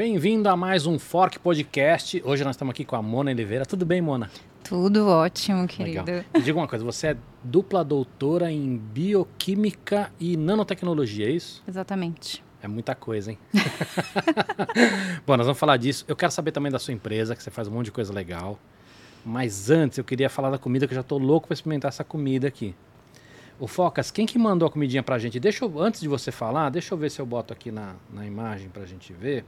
Bem-vindo a mais um Fork Podcast. Hoje nós estamos aqui com a Mona Oliveira. Tudo bem, Mona? Tudo ótimo, querido. Legal. Me diga uma coisa, você é dupla doutora em bioquímica e nanotecnologia, é isso? Exatamente. É muita coisa, hein? Bom, nós vamos falar disso. Eu quero saber também da sua empresa, que você faz um monte de coisa legal. Mas antes, eu queria falar da comida, que eu já estou louco para experimentar essa comida aqui. O Focas, quem que mandou a comidinha pra gente? Deixa eu, antes de você falar, deixa eu ver se eu boto aqui na, na imagem pra gente ver.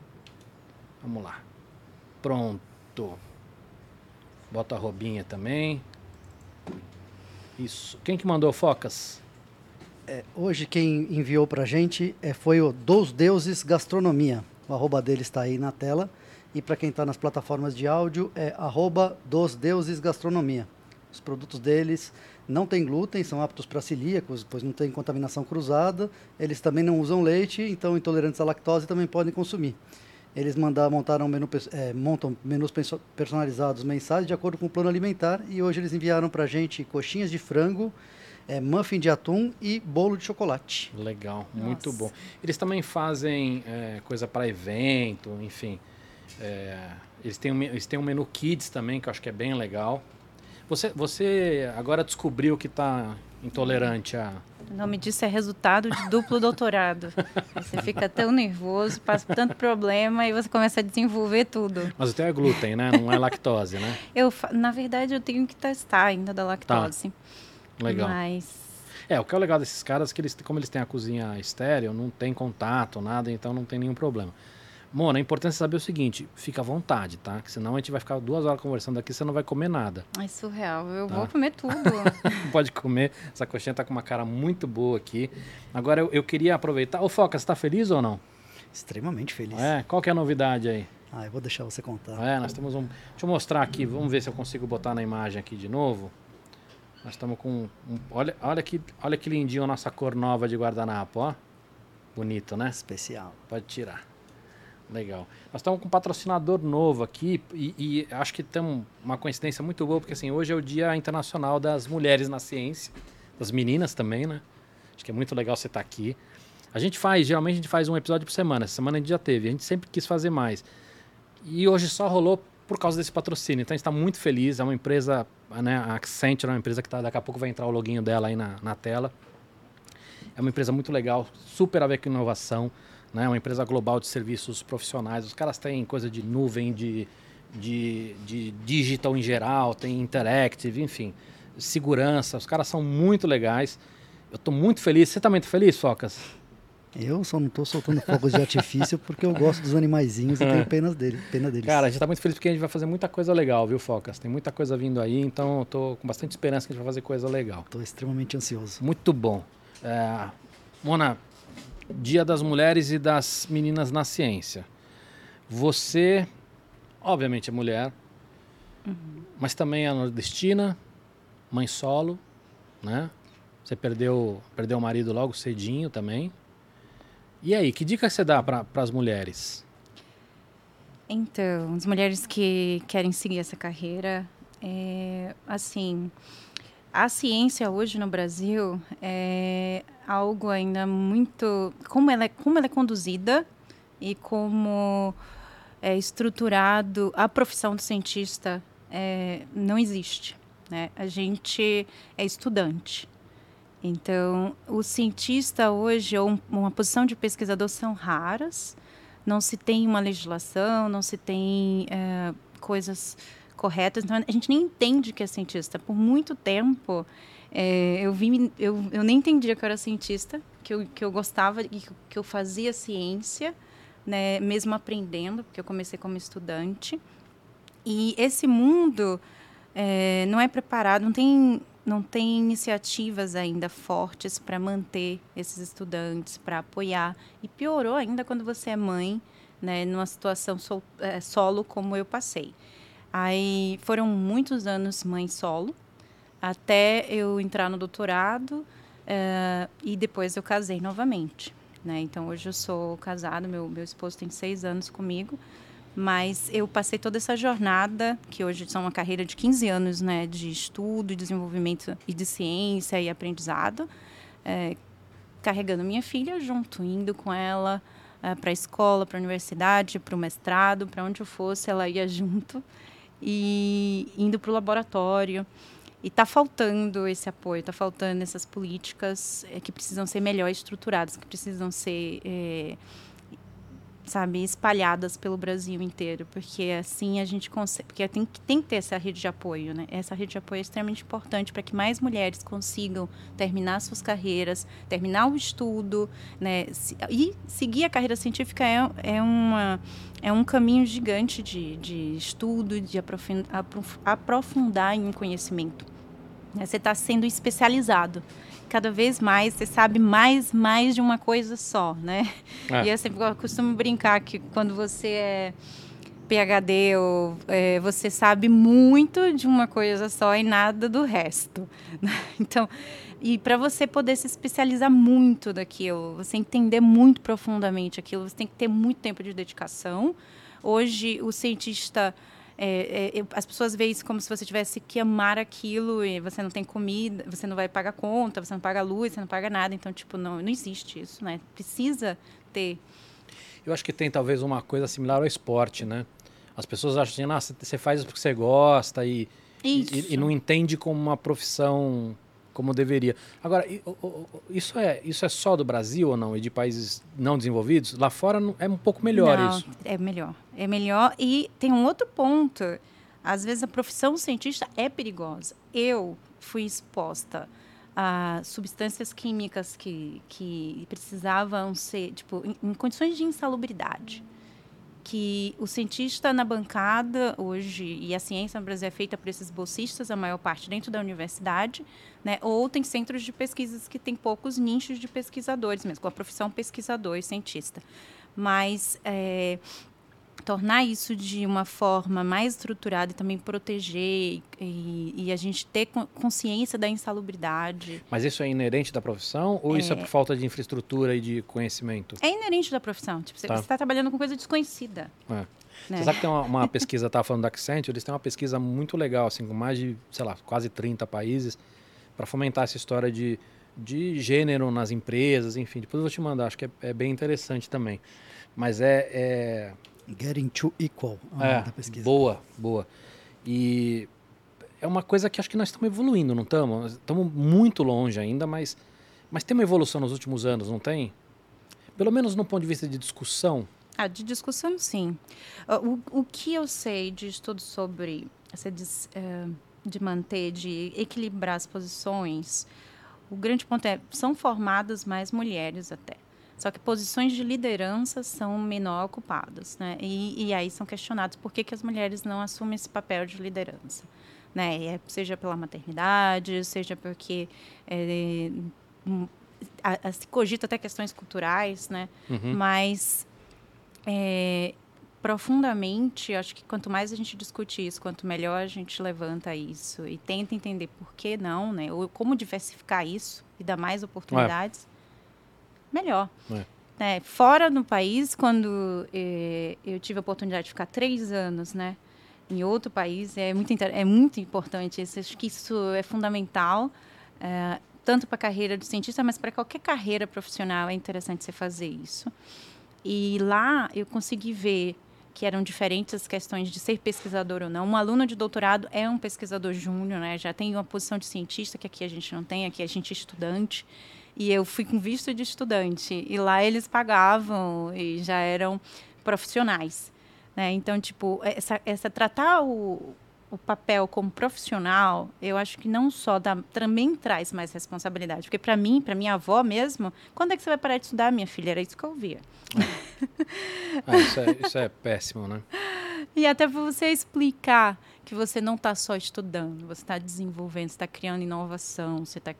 Vamos lá. Pronto. Bota a robinha também. Isso. Quem que mandou, Focas? É, hoje quem enviou pra gente é, foi o Dos Deuses Gastronomia. O arroba dele está aí na tela. E para quem está nas plataformas de áudio é arroba Dos Deuses Gastronomia. Os produtos deles não têm glúten, são aptos para celíacos, pois não tem contaminação cruzada. Eles também não usam leite, então intolerantes à lactose também podem consumir. Eles mandar, montaram menu, é, montam menus personalizados mensais de acordo com o plano alimentar e hoje eles enviaram para a gente coxinhas de frango, é, muffin de atum e bolo de chocolate. Legal, Nossa. muito bom. Eles também fazem é, coisa para evento, enfim. É, eles, têm um, eles têm um menu kids também, que eu acho que é bem legal. Você, você agora descobriu que está intolerante a. O nome disso é resultado de duplo doutorado. Você fica tão nervoso, passa por tanto problema e você começa a desenvolver tudo. Mas o teu é glúten, né? Não é lactose, né? Eu, na verdade, eu tenho que testar ainda da lactose. Tá. Legal. Mas é, o que é legal desses caras é que eles, como eles têm a cozinha estéreo, não tem contato, nada, então não tem nenhum problema. Mona, é importante saber o seguinte, fica à vontade, tá? Que senão a gente vai ficar duas horas conversando aqui, você não vai comer nada. É surreal, eu tá? vou comer tudo. Pode comer, essa coxinha tá com uma cara muito boa aqui. Agora eu, eu queria aproveitar. Ô Foca, você tá feliz ou não? Extremamente feliz. É, qual que é a novidade aí? Ah, eu vou deixar você contar. É, nós temos um. Deixa eu mostrar aqui, vamos ver se eu consigo botar na imagem aqui de novo. Nós estamos com. Um, olha, olha, que, olha que lindinho a nossa cor nova de guardanapo, ó. Bonito, né? Especial. Pode tirar. Legal. Nós estamos com um patrocinador novo aqui e, e, acho que tem uma coincidência muito boa, porque assim, hoje é o Dia Internacional das Mulheres na Ciência, das meninas também, né? Acho que é muito legal você estar aqui. A gente faz, geralmente a gente faz um episódio por semana, essa semana a gente já teve, a gente sempre quis fazer mais. E hoje só rolou por causa desse patrocínio, então a gente está muito feliz, é uma empresa, né, a Accenture é uma empresa que tá, daqui a pouco vai entrar o loginho dela aí na, na tela. É uma empresa muito legal, super a ver com inovação né? Uma empresa global de serviços profissionais. Os caras têm coisa de nuvem, de, de, de digital em geral, tem interactive, enfim, segurança. Os caras são muito legais. Eu estou muito feliz. Você também está feliz, Focas? Eu só não estou soltando fogos de artifício porque eu gosto dos animaizinhos e tenho pena, dele, pena deles. Cara, a gente está muito feliz porque a gente vai fazer muita coisa legal, viu, Focas? Tem muita coisa vindo aí, então eu tô com bastante esperança que a gente vai fazer coisa legal. Estou extremamente ansioso. Muito bom. É, Mona, Dia das Mulheres e das Meninas na Ciência. Você, obviamente, é mulher, uhum. mas também é nordestina, mãe solo, né? Você perdeu, perdeu o marido logo cedinho também. E aí, que dica você dá para as mulheres? Então, as mulheres que querem seguir essa carreira, é, assim, a ciência hoje no Brasil é algo ainda muito como ela é, como ela é conduzida e como é estruturado a profissão do cientista é, não existe né? A gente é estudante. Então o cientista hoje ou uma posição de pesquisador são raras não se tem uma legislação não se tem é, coisas corretas. Então, a gente nem entende que é cientista. Por muito tempo, é, eu, vi, eu, eu nem entendia que eu era cientista, que eu, que eu gostava, que, que eu fazia ciência, né, mesmo aprendendo, porque eu comecei como estudante. E esse mundo é, não é preparado, não tem, não tem iniciativas ainda fortes para manter esses estudantes, para apoiar. E piorou ainda quando você é mãe, né, numa situação sol, é, solo como eu passei. Aí foram muitos anos mãe solo, até eu entrar no doutorado uh, e depois eu casei novamente. Né? Então hoje eu sou casada, meu, meu esposo tem seis anos comigo, mas eu passei toda essa jornada, que hoje são uma carreira de 15 anos né, de estudo, desenvolvimento e de ciência e aprendizado, é, carregando minha filha junto, indo com ela uh, para a escola, para a universidade, para o mestrado, para onde eu fosse, ela ia junto e indo para o laboratório. E está faltando esse apoio, está faltando essas políticas é, que precisam ser melhor estruturadas, que precisam ser é, sabe, espalhadas pelo Brasil inteiro, porque assim a gente consegue, porque tem, tem que ter essa rede de apoio, né? Essa rede de apoio é extremamente importante para que mais mulheres consigam terminar suas carreiras, terminar o estudo, né? E seguir a carreira científica é, é, uma, é um caminho gigante de, de estudo, de aprofundar em um conhecimento. Né? Você está sendo especializado cada vez mais você sabe mais mais de uma coisa só, né? É. E eu sempre costumo brincar que quando você é PhD ou é, você sabe muito de uma coisa só e nada do resto. Né? Então, e para você poder se especializar muito daquilo, você entender muito profundamente aquilo, você tem que ter muito tempo de dedicação. Hoje, o cientista é, é, as pessoas veem isso como se você tivesse que amar aquilo e você não tem comida, você não vai pagar conta, você não paga luz, você não paga nada. Então, tipo, não, não existe isso, né? Precisa ter. Eu acho que tem talvez uma coisa similar ao esporte, né? As pessoas acham assim, ah, você faz isso porque você gosta e, e, e, não entende como uma profissão como deveria. Agora, isso é, isso é só do Brasil ou não? E de países não desenvolvidos? Lá fora é um pouco melhor não, isso. É melhor. É melhor. E tem um outro ponto. Às vezes a profissão cientista é perigosa. Eu fui exposta a substâncias químicas que, que precisavam ser, tipo, em, em condições de insalubridade que o cientista na bancada hoje, e a ciência no Brasil é feita por esses bolsistas, a maior parte dentro da universidade, né? ou tem centros de pesquisas que têm poucos nichos de pesquisadores mesmo, com a profissão pesquisador e cientista. Mas é, tornar isso de uma forma mais estruturada e também proteger e, e, a gente ter consciência da insalubridade. Mas isso é inerente da profissão ou é... isso é por falta de infraestrutura e de conhecimento? É inerente da profissão. Tipo, tá. você está trabalhando com coisa desconhecida. É. Né? Você sabe que tem uma, uma pesquisa, estava falando da Accenture, eles têm uma pesquisa muito legal, assim, com mais de, sei lá, quase 30 países, para fomentar essa história de, de gênero nas empresas, enfim. Depois eu vou te mandar, acho que é, é bem interessante também. Mas é, é Getting to Equal, é, da pesquisa. Boa, boa. E é uma coisa que acho que nós estamos evoluindo, não estamos? Estamos muito longe ainda, mas, mas tem uma evolução nos últimos anos, não tem? Pelo menos no ponto de vista de discussão. Ah, de discussão, sim. Ah, o, o que eu sei de estudos sobre essa eh, de manter, de equilibrar as posições, o grande ponto é são formadas mais mulheres até. Só que posições de liderança são menor ocupadas, né? E, e aí são questionados por que, que as mulheres não assumem esse papel de liderança, né? É, seja pela maternidade, seja porque é, a, a, se cogita até questões culturais, né? Uhum. Mas é, profundamente, acho que quanto mais a gente discute isso, quanto melhor a gente levanta isso e tenta entender por que não, né? Ou como diversificar isso e dar mais oportunidades, melhor. É. É, fora no país, quando eh, eu tive a oportunidade de ficar três anos, né, em outro país, é muito, é muito importante. Isso, acho que isso é fundamental, é, tanto para a carreira de cientista, mas para qualquer carreira profissional é interessante você fazer isso. E lá eu consegui ver que eram diferentes as questões de ser pesquisador ou não. Um aluno de doutorado é um pesquisador júnior, né? já tem uma posição de cientista que aqui a gente não tem, aqui a gente é estudante. E eu fui com visto de estudante. E lá eles pagavam e já eram profissionais. Né? Então, tipo, essa, essa tratar o, o papel como profissional, eu acho que não só dá, também traz mais responsabilidade. Porque para mim, para minha avó mesmo, quando é que você vai parar de estudar, minha filha? Era isso que eu ouvia. É. isso, é, isso é péssimo, né? E até você explicar que você não está só estudando, você está desenvolvendo, você está criando inovação, você está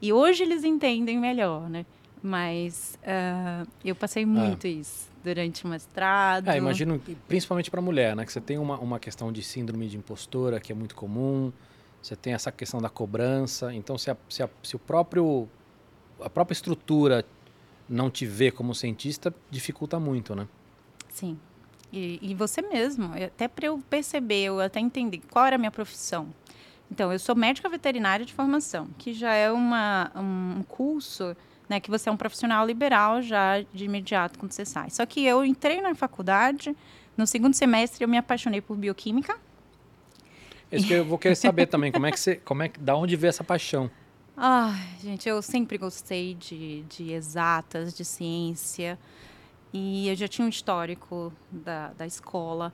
e hoje eles entendem melhor, né? Mas uh, eu passei muito é. isso durante o mestrado. É, imagino, principalmente para mulher, né? Que você tem uma, uma questão de síndrome de impostora que é muito comum. Você tem essa questão da cobrança. Então, se, a, se, a, se o próprio a própria estrutura não te vê como cientista, dificulta muito, né? Sim. E, e você mesmo, até para eu perceber, eu até entender qual era a minha profissão. Então, eu sou médica veterinária de formação, que já é uma, um curso né, que você é um profissional liberal já de imediato quando você sai. Só que eu entrei na faculdade, no segundo semestre eu me apaixonei por bioquímica. Isso que eu vou querer saber também, como é que você, como é que, da onde veio essa paixão? Ah, gente, eu sempre gostei de, de exatas, de ciência. E eu já tinha um histórico da, da escola.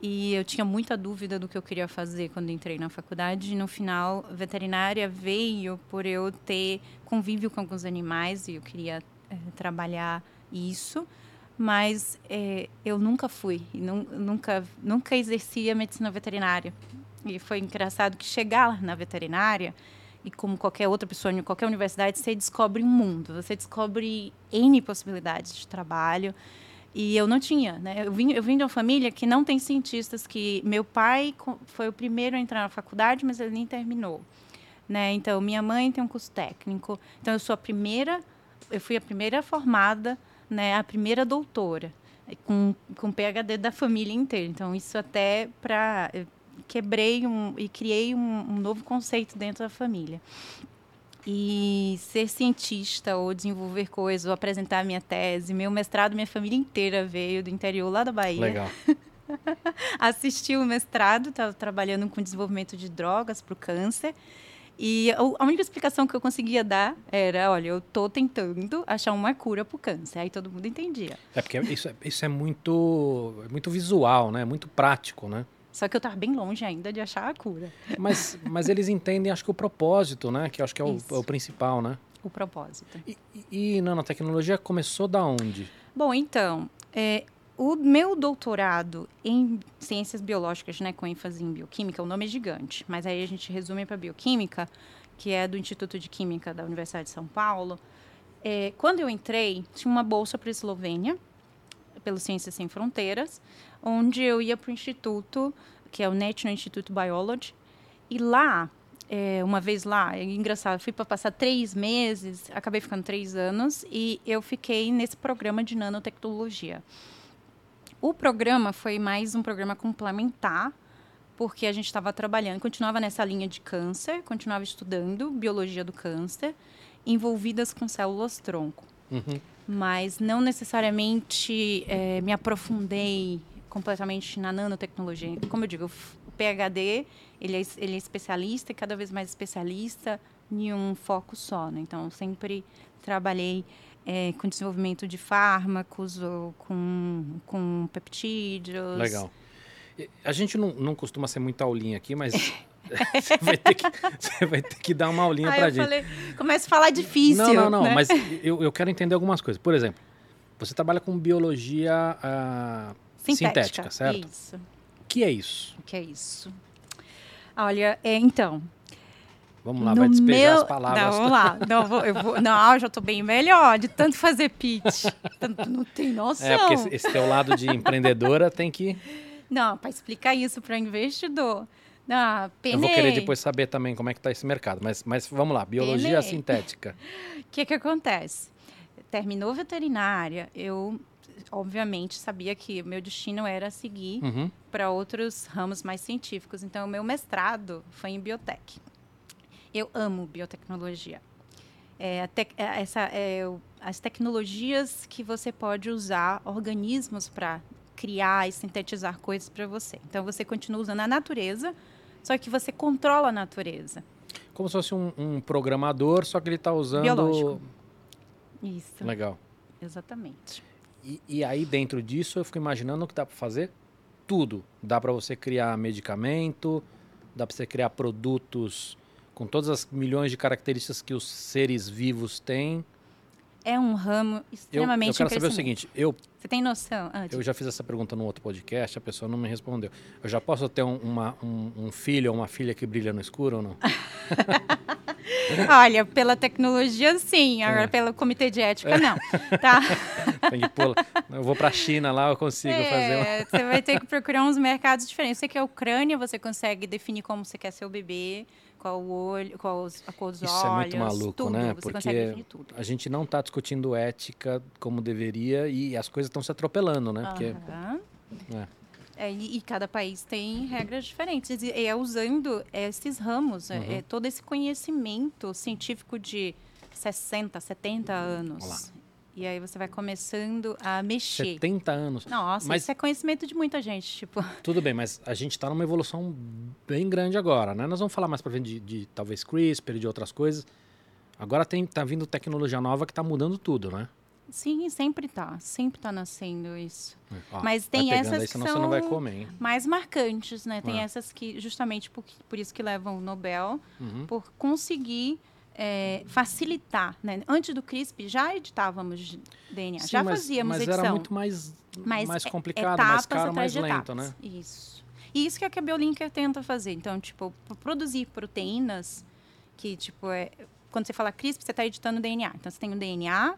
E eu tinha muita dúvida do que eu queria fazer quando entrei na faculdade. E no final, veterinária veio por eu ter convívio com alguns animais e eu queria é, trabalhar isso. Mas é, eu nunca fui, nunca, nunca exerci a medicina veterinária. E foi engraçado que chegar na veterinária e como qualquer outra pessoa em qualquer universidade, você descobre um mundo, você descobre N possibilidades de trabalho. E eu não tinha, né? Eu vim, eu vim de uma família que não tem cientistas, que meu pai foi o primeiro a entrar na faculdade, mas ele nem terminou, né? Então, minha mãe tem um curso técnico. Então, eu sou a primeira, eu fui a primeira formada, né? A primeira doutora com, com PhD da família inteira. Então, isso até para quebrei um, e criei um, um novo conceito dentro da família. E ser cientista ou desenvolver coisas ou apresentar minha tese, meu mestrado, minha família inteira veio do interior lá da Bahia. Legal. Assisti o mestrado, estava trabalhando com desenvolvimento de drogas para o câncer. E a única explicação que eu conseguia dar era, olha, eu estou tentando achar uma cura para o câncer. Aí todo mundo entendia. É porque isso, é, isso é muito, é muito visual, né? É muito prático, né? Só que eu estava bem longe ainda de achar a cura. Mas, mas eles entendem, acho que o propósito, né? Que acho que é o, é o principal, né? O propósito. E, e, e nanotecnologia começou da onde? Bom, então, é, o meu doutorado em ciências biológicas, né, com ênfase em bioquímica, o nome é gigante, mas aí a gente resume para bioquímica, que é do Instituto de Química da Universidade de São Paulo. É, quando eu entrei, tinha uma bolsa para a Eslovênia, pelo Ciências Sem Fronteiras, onde eu ia para o instituto, que é o National Institute Biology, e lá, é, uma vez lá, é engraçado, fui para passar três meses, acabei ficando três anos, e eu fiquei nesse programa de nanotecnologia. O programa foi mais um programa complementar, porque a gente estava trabalhando, continuava nessa linha de câncer, continuava estudando biologia do câncer, envolvidas com células tronco. Uhum mas não necessariamente é, me aprofundei completamente na nanotecnologia. Como eu digo, o PhD ele é, ele é especialista e cada vez mais especialista em um foco só. Né? Então, sempre trabalhei é, com desenvolvimento de fármacos ou com, com peptídeos. Legal. A gente não, não costuma ser muito aulinha aqui, mas você, vai ter que, você vai ter que dar uma aulinha Aí pra gente. Falei, começa a falar difícil. Não, não, não, né? mas eu, eu quero entender algumas coisas. Por exemplo, você trabalha com biologia uh, sintética, sintética, certo? Isso. O que é isso? O que é isso? Olha, é, então, Vamos lá, no vai despejar meu... as palavras. Não, vamos lá. Não, vou, eu vou... não, eu já estou bem melhor de tanto fazer pitch. Tanto, não tem noção. É, porque esse, esse teu lado de empreendedora tem que... Não, para explicar isso para investidor. Ah, Eu vou querer depois saber também como é que está esse mercado, mas, mas vamos lá, biologia sintética. O que que acontece? Terminou veterinária, eu obviamente sabia que meu destino era seguir uhum. para outros ramos mais científicos. Então, o meu mestrado foi em biotech. Eu amo biotecnologia. É, te, é, essa, é, as tecnologias que você pode usar organismos para criar e sintetizar coisas para você. Então, você continua usando a natureza só que você controla a natureza. Como se fosse um, um programador, só que ele está usando. Biológico. Isso. Legal. Exatamente. E, e aí, dentro disso, eu fico imaginando que dá para fazer tudo. Dá para você criar medicamento, dá para você criar produtos com todas as milhões de características que os seres vivos têm é um ramo extremamente eu, eu quero saber o seguinte, eu você tem noção? Ah, eu já fiz essa pergunta no outro podcast, a pessoa não me respondeu. Eu já posso ter um, uma, um, um filho ou uma filha que brilha no escuro ou não? Olha, pela tecnologia, sim. Agora, é. pelo comitê de ética, é. não. Tá? Tem que pular. Eu vou para a China lá, eu consigo é, fazer. Uma... Você vai ter que procurar uns mercados diferentes. Você quer a Ucrânia, você consegue definir como você quer ser o bebê qual o olho, qual a cor dos Isso olhos. Isso é muito maluco, tudo, né? Porque a gente não está discutindo ética como deveria e as coisas estão se atropelando, né? Porque, uhum. é. É, e, e, cada país tem regras diferentes. E é usando esses ramos, é, uhum. é, todo esse conhecimento científico de 60, 70 anos. Olá. E aí você vai começando a mexer. 70 anos. Nossa, Mas- isso é conhecimento de muita gente, tipo. Tudo bem, mas a gente está numa evolução bem grande agora, né? Nós vamos falar mais para frente de, de talvez CRISPR, de outras coisas. Agora tem, tá vindo tecnologia nova que tá mudando tudo, né? Sim, sempre tá, sempre tá nascendo isso. Ó, Mas vai tem essas aí, que são- comer, hein? Mais marcantes, né? Tem É. essas que justamente por, por isso que levam o Nobel, Uhum. por conseguir é, facilitar, né? Antes do CRISPR já editávamos DNA, Sim, já mas, fazíamos mas edição. era muito mais, Mas mais é- complicado, mais caro, mais lento, etapas. né? Isso. E isso que é que a Biolinker tenta fazer. Então, tipo, pro- produzir proteínas que, tipo, é... Quando você fala CRISPR, você está editando DNA. Então, você tem o DNA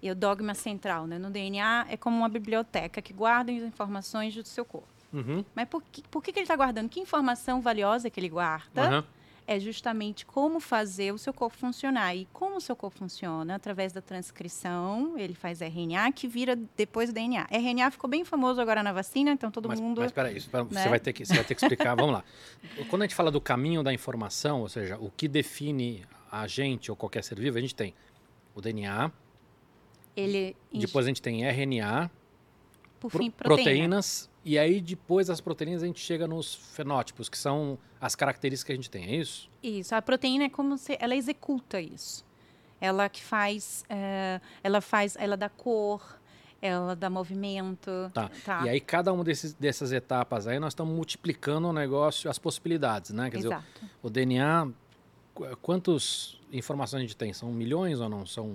e o dogma central, né? No DNA é como uma biblioteca que guarda as informações do seu corpo. Uhum. Mas por que, por que, que ele está guardando? Que informação valiosa que ele guarda? Aham. É justamente como fazer o seu corpo funcionar. E como o seu corpo funciona? Através da transcrição, ele faz RNA, que vira depois DNA. RNA ficou bem famoso agora na vacina, então todo mas, mundo... Mas peraí, isso, né? você, vai ter que, você vai ter que explicar. Vamos lá. Quando a gente fala do caminho da informação, ou seja, o que define a gente ou qualquer ser vivo, a gente tem o DNA, ele, depois a gente tem RNA, por fim, proteína. proteínas, e aí depois das proteínas a gente chega nos fenótipos, que são as características que a gente tem, é isso? Isso, a proteína é como se ela executa isso. Ela que faz, é, ela faz, ela dá cor, ela dá movimento. Tá. tá. E aí cada uma desses, dessas etapas aí nós estamos multiplicando o negócio, as possibilidades, né? Quer dizer, Exato. o DNA, qu- quantas informações a gente tem? São milhões ou não? São.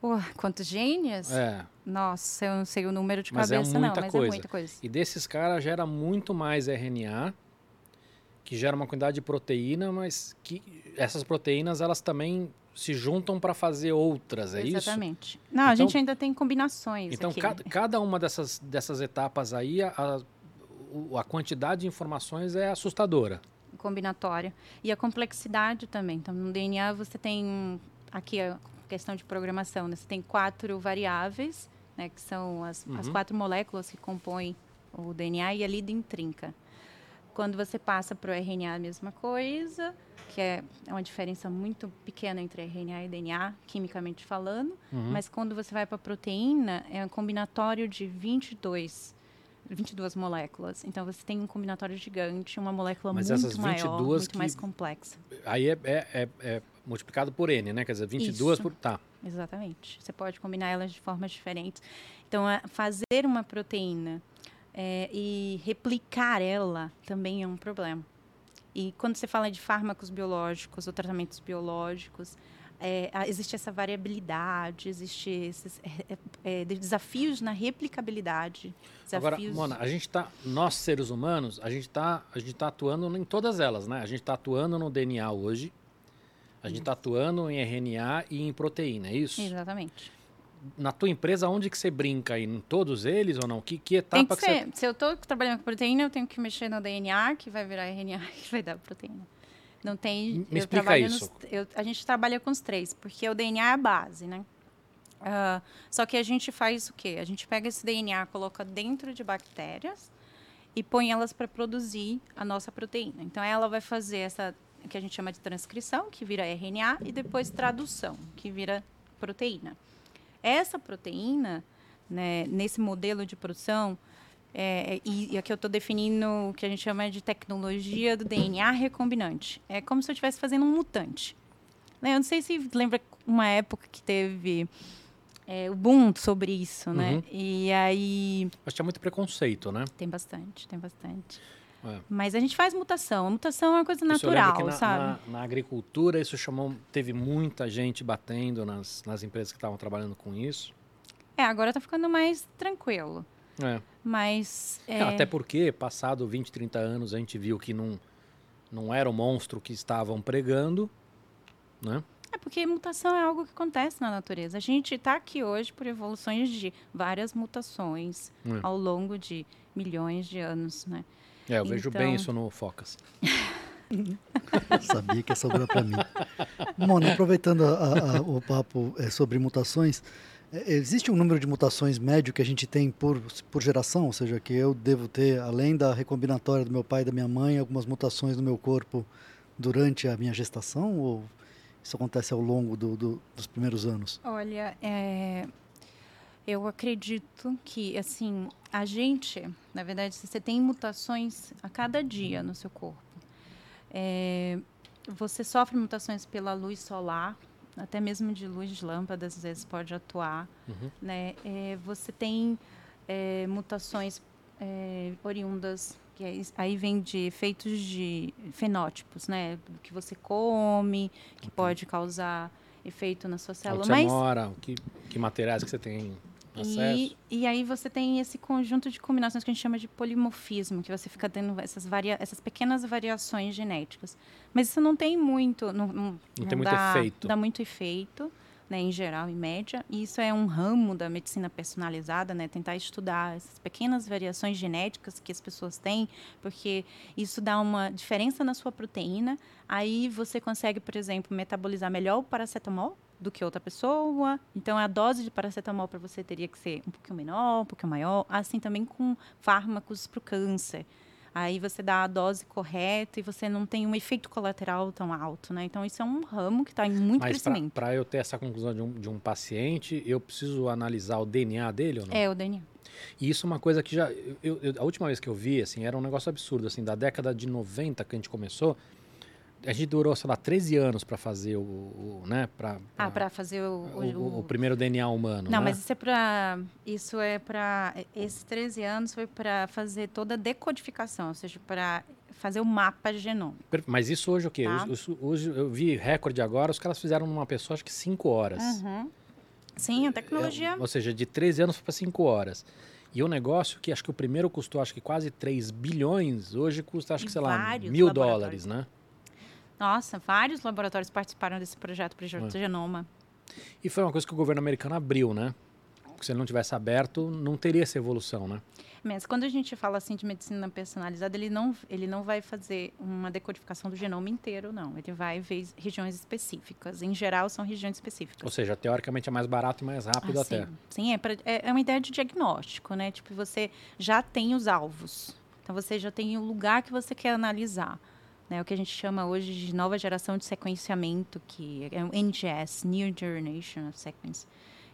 Pô, quantos genes? É. Nossa, eu não sei o número de Mas é cabeça, não, muita mas coisa. é muita coisa. E desses caras gera muito mais RNA, que gera uma quantidade de proteína, mas que essas proteínas elas também se juntam para fazer outras, é isso? Exatamente. Não, a Então- gente ainda tem combinações Então, aqui. cada, cada uma dessas, dessas etapas aí, a, a, a quantidade de informações é assustadora. combinatória. E a complexidade também. Então, no DNA você tem aqui a questão de programação, né? Você tem quatro variáveis, né? Que são as, as Uhum. quatro moléculas que compõem o DNA e a lida intrinca. Quando você passa para o RNA, a mesma coisa, que é uma diferença muito pequena entre RNA e DNA, quimicamente falando. Uhum. Mas quando você vai para a proteína, é um combinatório de 22, 22 moléculas. Então você tem um combinatório gigante, uma molécula Mas muito essas maior, 22 muito que- mais complexa. Aí é, é- é- é multiplicado por N, né? Quer dizer, 22 Isso. por. Tá. Exatamente. Você pode combinar elas de formas diferentes. Então, fazer uma proteína é, e replicar ela também é um problema. E quando você fala de fármacos biológicos ou tratamentos biológicos, é, existe essa variabilidade, existe esses é, é, é, desafios na replicabilidade. Agora, Desafios... Mona, a gente tá. Nós, seres humanos, a gente tá, a gente tá atuando em todas elas, né? A gente tá atuando no DNA hoje. A gente tá atuando em RNA e em proteína, é isso? Exatamente. Na tua empresa, onde que você brinca? Em todos eles ou não? Que, que Tem etapa que que, você. ser. Se eu estou trabalhando com proteína, eu tenho que mexer no DNA, que vai virar RNA, que vai dar proteína. Não tem. Me explica isso. nos- eu- a gente trabalha com os três, porque o DNA é a base, né? Ah, só que a gente faz o quê? A gente pega esse DNA, coloca dentro de bactérias e põe elas para produzir a nossa proteína. Então, ela vai fazer essa que a gente chama de transcrição, que vira RNA, e depois tradução, que vira proteína. Essa proteína, né, nesse modelo de produção, é, e, e aqui eu estou definindo o que a gente chama de tecnologia do DNA recombinante. É como se eu estivesse fazendo um mutante. Né, Eu não sei se lembra uma época que teve é, o boom sobre isso, né? Uhum. E aí Mas tinha muito preconceito, né? tem bastante, tem bastante. É. Mas a gente faz mutação. A mutação é uma coisa natural, na, sabe? Na, na agricultura, isso chamou. Teve muita gente batendo nas, nas empresas que estavam trabalhando com isso. É, agora tá ficando mais tranquilo. É. Mas. É, é, Até porque, passado 20, 30 anos, a gente viu que não, não era o monstro que estavam pregando, né? É porque mutação é algo que acontece na natureza. A gente está aqui hoje por evoluções de várias mutações É. ao longo de milhões de anos, né? É, eu vejo Então- bem isso no Focas. Sabia que ia sobrar para mim. Mona, aproveitando a- a- o papo é, sobre mutações, é, existe um número de mutações médio que a gente tem por, por geração? Ou seja, que eu devo ter, além da recombinatória do meu pai e da minha mãe, algumas mutações no meu corpo durante a minha gestação? Ou isso acontece ao longo do, do, dos primeiros anos? Olha, é, eu acredito que, assim, a gente, na verdade, você tem mutações a cada dia no seu corpo. É, você sofre mutações pela luz solar, até mesmo de luz de lâmpadas, às vezes pode atuar. Uhum. Né? É, você tem é, mutações oriundas, que aí, vem de efeitos de fenótipos, né? Do que você come, que pode causar efeito na sua célula. Onde você Mas mora, que, que materiais que você tem e, e aí você tem esse conjunto de combinações que a gente chama de polimorfismo, que você fica tendo essas, varia essas pequenas variações genéticas. Mas isso não tem muito. Não, não, tem muito dá, efeito. Dá muito efeito, né, em geral, em média. E isso é um ramo da medicina personalizada, né? Tentar estudar essas pequenas variações genéticas que as pessoas têm, porque isso dá uma diferença na sua proteína. Aí você consegue, por exemplo, metabolizar melhor o paracetamol do que outra pessoa. Então, a dose de paracetamol para você teria que ser um pouquinho menor, um pouquinho maior. Assim também com fármacos para o câncer. Aí você dá a dose correta e você não tem um efeito colateral tão alto, né? Então, isso é um ramo que está em muito Mas crescimento. para eu ter essa conclusão de um, de um paciente, eu preciso analisar o DNA dele ou não? É, o DNA. E isso é uma coisa que já. Eu, eu- a última vez que eu vi, assim, era um negócio absurdo, assim, da década de 90 que a gente começou. A gente durou, sei lá, 13 anos para fazer o. o- né? Pra, Ah, para fazer o, o, o- o- primeiro DNA humano. Não, né? mas isso é para isso é para esses 13 anos foi para fazer toda a decodificação, ou seja, para fazer o mapa genômico. Mas isso hoje o quê? Tá. Hoje eu vi recorde agora, os caras fizeram numa pessoa acho que 5 horas. Uhum. Sim, a tecnologia. É, ou seja, de 13 anos para 5 horas. E o negócio que acho que o primeiro custou acho que quase 3 bilhões, hoje custa acho que, sei lá, mil dólares, né? Nossa, vários laboratórios participaram desse projeto para É. o genoma. E foi uma coisa que o governo americano abriu, né? Porque se ele não tivesse aberto, não teria essa evolução, né? Mas quando a gente fala assim de medicina personalizada, ele não, ele não vai fazer uma decodificação do genoma inteiro, não. Ele vai ver regiões específicas. Em geral, são regiões específicas. Ou seja, teoricamente é mais barato e mais rápido Ah, até. Sim, sim é, pra- é, é uma ideia de diagnóstico, né? Tipo, você já tem os alvos. Então, você já tem o lugar que você quer analisar. Né? O que a gente chama hoje de nova geração de sequenciamento, que é o NGS, New Generation of Sequence.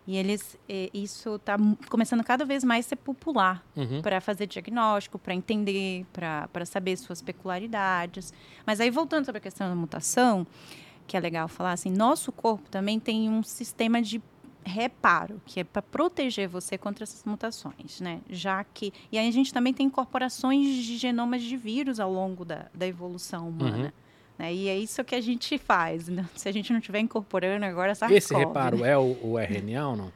E eles, isso está começando cada vez mais a ser popular Uhum. para fazer diagnóstico, para entender, para saber suas peculiaridades. Mas aí, voltando sobre a questão da mutação, que é legal falar, assim, nosso corpo também tem um sistema de reparo, que é para proteger você contra essas mutações, né? Já que e aí a gente também tem incorporações de genomas de vírus ao longo da, da evolução humana. Né? E é isso que a gente faz. né? Se a gente não estiver incorporando agora essa Esse reparo é o, o RNA ou não?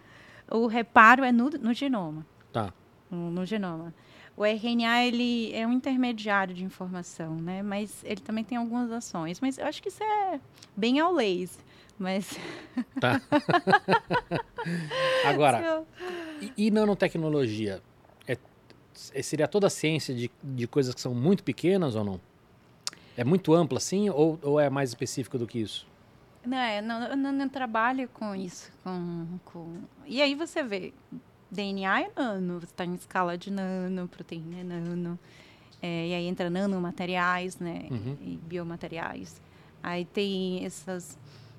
o reparo é no, no genoma. Tá. No, no genoma. O RNA ele é um intermediário de informação, né? Mas ele também tem algumas ações. Mas eu acho que isso é bem ao leis. Mas Tá. Agora, e, e nanotecnologia? É, é- seria toda a ciência de, de coisas que são muito pequenas ou não? É muito ampla assim ou, ou é mais específico do que isso? Não, é, não, eu não, não trabalho com isso. Com, com... E aí você vê, DNA é nano, você está em escala de nano, proteína é nano. É, e aí entra nanomateriais, né? Uhum. E biomateriais. Aí tem essas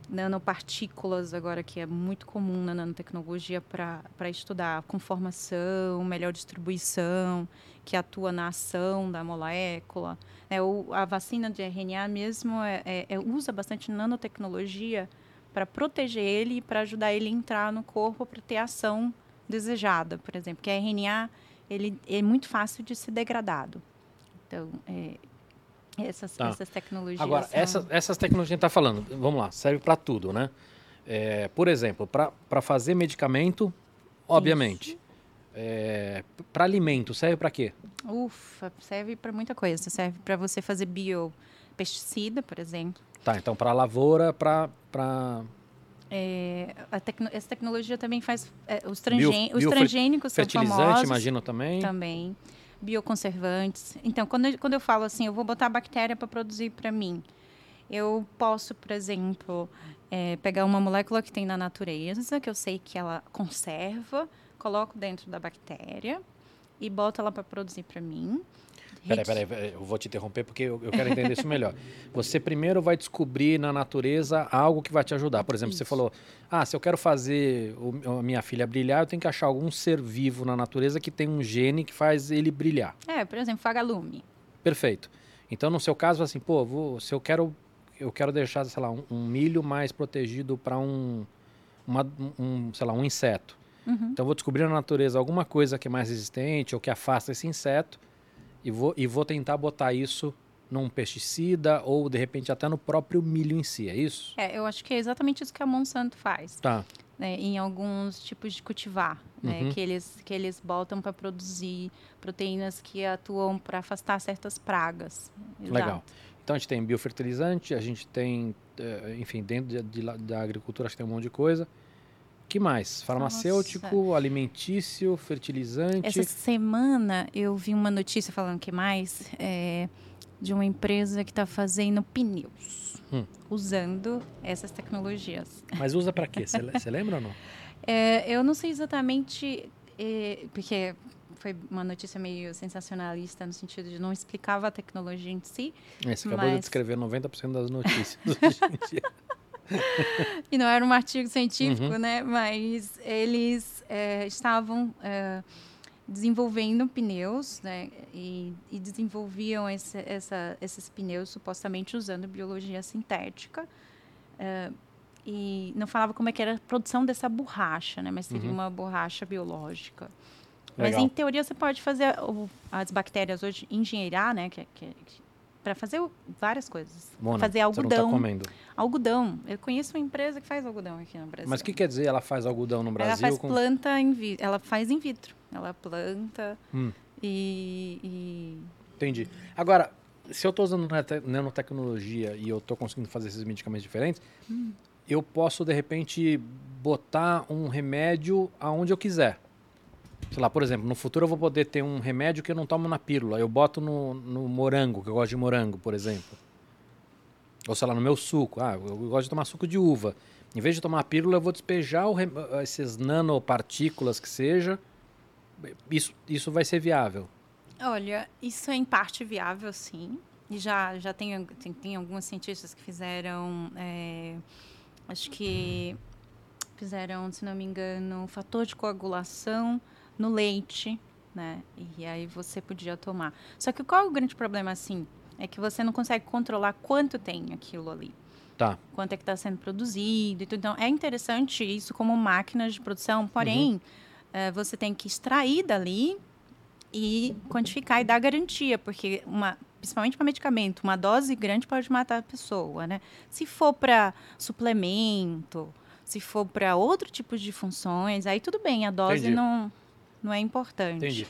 nanopartículas agora que é muito comum na nanotecnologia para estudar conformação, melhor distribuição, que atua na ação da molécula. É, o, a vacina de RNA mesmo é, é- é- usa bastante nanotecnologia para proteger ele e para ajudar ele a entrar no corpo para ter a ação desejada, por exemplo. Porque RNA ele é muito fácil de ser degradado. Então, é, essas, Tá. essas tecnologias. Agora, são- essas, essas tecnologias que a gente está falando, vamos lá, serve para tudo, né? É, por exemplo, para fazer medicamento, obviamente. para alimento, serve para quê? Ufa, serve para muita coisa. Serve para você fazer biopesticida, por exemplo. Tá, então para lavoura, para É, a tecno- essa tecnologia também faz. é, os, transgên- Bio- os transgênicos são fertilizante, famosos imagino também. também. Bioconservantes. Então, quando eu, quando eu falo assim, eu vou botar a bactéria para produzir para mim, eu posso, por exemplo, é, pegar uma molécula que tem na natureza, que eu sei que ela conserva, coloco dentro da bactéria e boto ela para produzir para mim. Peraí, peraí, peraí, eu vou te interromper porque eu, eu quero entender isso melhor. Você primeiro vai descobrir na natureza algo que vai te ajudar. Por exemplo, você Isso. falou: ah, se eu quero fazer o- a minha filha brilhar, eu tenho que achar algum ser vivo na natureza que tem um gene que faz ele brilhar. É, por exemplo, vagalume. Perfeito. Então, no seu caso, assim, pô, vou- se eu quero, eu quero deixar, sei lá, um, um milho mais protegido para um, uma- um, sei lá, um inseto. Uhum. Então, eu vou descobrir na natureza alguma coisa que é mais resistente ou que afasta esse inseto e vou, e vou tentar botar isso num pesticida ou, de repente, até no próprio milho em si, é isso? É, eu acho que é exatamente isso que a Monsanto faz. Tá. né, em alguns tipos de cultivar, né, Uhum. que eles que eles botam para produzir proteínas que atuam para afastar certas pragas. Legal. Exato. Então, a gente tem biofertilizante, a gente tem, eh, enfim, dentro de- de da agricultura, acho que tem um monte de coisa. Que mais? Farmacêutico, alimentício, fertilizante. Essa semana eu vi uma notícia falando que mais é, de uma empresa que está fazendo pneus Hum. usando essas tecnologias. Mas usa pra quê? Você lembra ou não? É, eu não sei exatamente, é, porque foi uma notícia meio sensacionalista no sentido de não explicava a tecnologia em si, É, Você acabou de Mas- descrever 90% das notícias hoje em dia. E não era um artigo científico, Uhum. né? Mas eles é, estavam é, desenvolvendo pneus, né? E, e desenvolviam esse, essa, esses pneus supostamente usando biologia sintética. É, e não falava como é que era a produção dessa borracha, né? Mas seria Uhum. uma borracha biológica. Mas Legal. em teoria você pode fazer o- as bactérias hoje engenheirar, né? Que, que, para fazer várias coisas. Mona, fazer Você não tá algodão. Algodão. Eu conheço uma empresa que faz algodão aqui no Brasil. Mas o que quer dizer ela faz algodão no Ela Brasil? faz com- planta em vitro. Ela faz in vitro. Ela planta Hum. e, e- Entendi. Agora, se eu estou usando nanote- nanotecnologia e eu estou conseguindo fazer esses medicamentos diferentes, Hum. eu posso, de repente, botar um remédio aonde eu quiser. Sei lá, por exemplo, no futuro eu vou poder ter um remédio que eu não tomo na pílula. Eu boto no, no morango, que eu gosto de morango, por exemplo. Ou sei lá, no meu suco. Ah, eu gosto de tomar suco de uva. Em vez de tomar a pílula, eu vou despejar o rem- esses nanopartículas que seja. Isso, isso vai ser viável. Olha, isso é em parte viável, sim. E já, já tem, tem, tem alguns cientistas que fizeram, é, acho que fizeram, se não me engano, fator de coagulação no leite, né? E aí você podia tomar. Só que qual é o grande problema, assim? É que você não consegue controlar quanto tem aquilo ali. Tá. quanto é que está sendo produzido. e tudo. Então, é interessante isso como máquinas de produção, porém, eh, você tem que extrair dali e quantificar e dar garantia, porque uma, principalmente para medicamento, uma dose grande pode matar a pessoa, né? Se for para suplemento, se for para outro tipo de funções, aí tudo bem, a dose Entendi. não, não é importante. Entendi.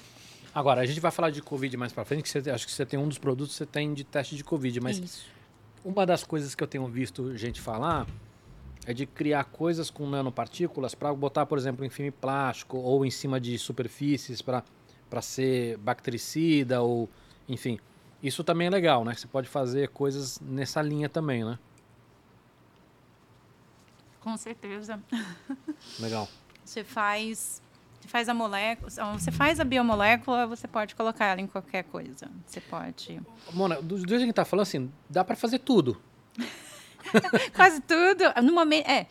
Agora, a gente vai falar de Covid mais pra frente, que você, acho que você tem um dos produtos que você tem de teste de Covid, mas Isso. uma das coisas que eu tenho visto gente falar é de criar coisas com nanopartículas para botar, por exemplo, em filme plástico ou em cima de superfícies para ser bactericida ou, enfim. Isso também é legal, né? Você pode fazer coisas nessa linha também, né? Com certeza. Legal. Você faz, você faz a molécula, você faz a biomolécula, você pode colocar ela em qualquer coisa. Você pode. Mona, do, do jeito que a gente tá falando, assim, dá para fazer tudo. Quase tudo. No momento, é.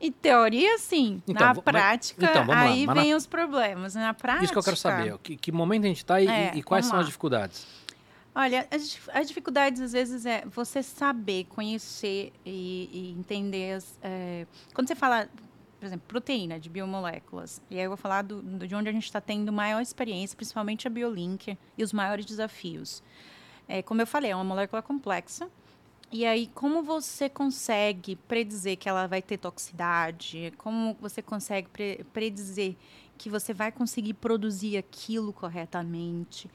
Em teoria, sim. Então, na prática, então, vamos lá, aí mas na- vem os problemas. Na prática. Isso que eu quero saber. Que, que momento a gente tá e, É, e quais são lá. as dificuldades? Olha, as, as dificuldades às vezes é você saber, conhecer e, e entender. As, é, quando você fala, por exemplo, proteína de biomoléculas, e aí eu vou falar do, de onde a gente está tendo maior experiência, principalmente a Biolink e os maiores desafios. É, como eu falei, é uma molécula complexa. E aí, como você consegue predizer que ela vai ter toxicidade? Como você consegue pre- predizer que você vai conseguir produzir aquilo corretamente?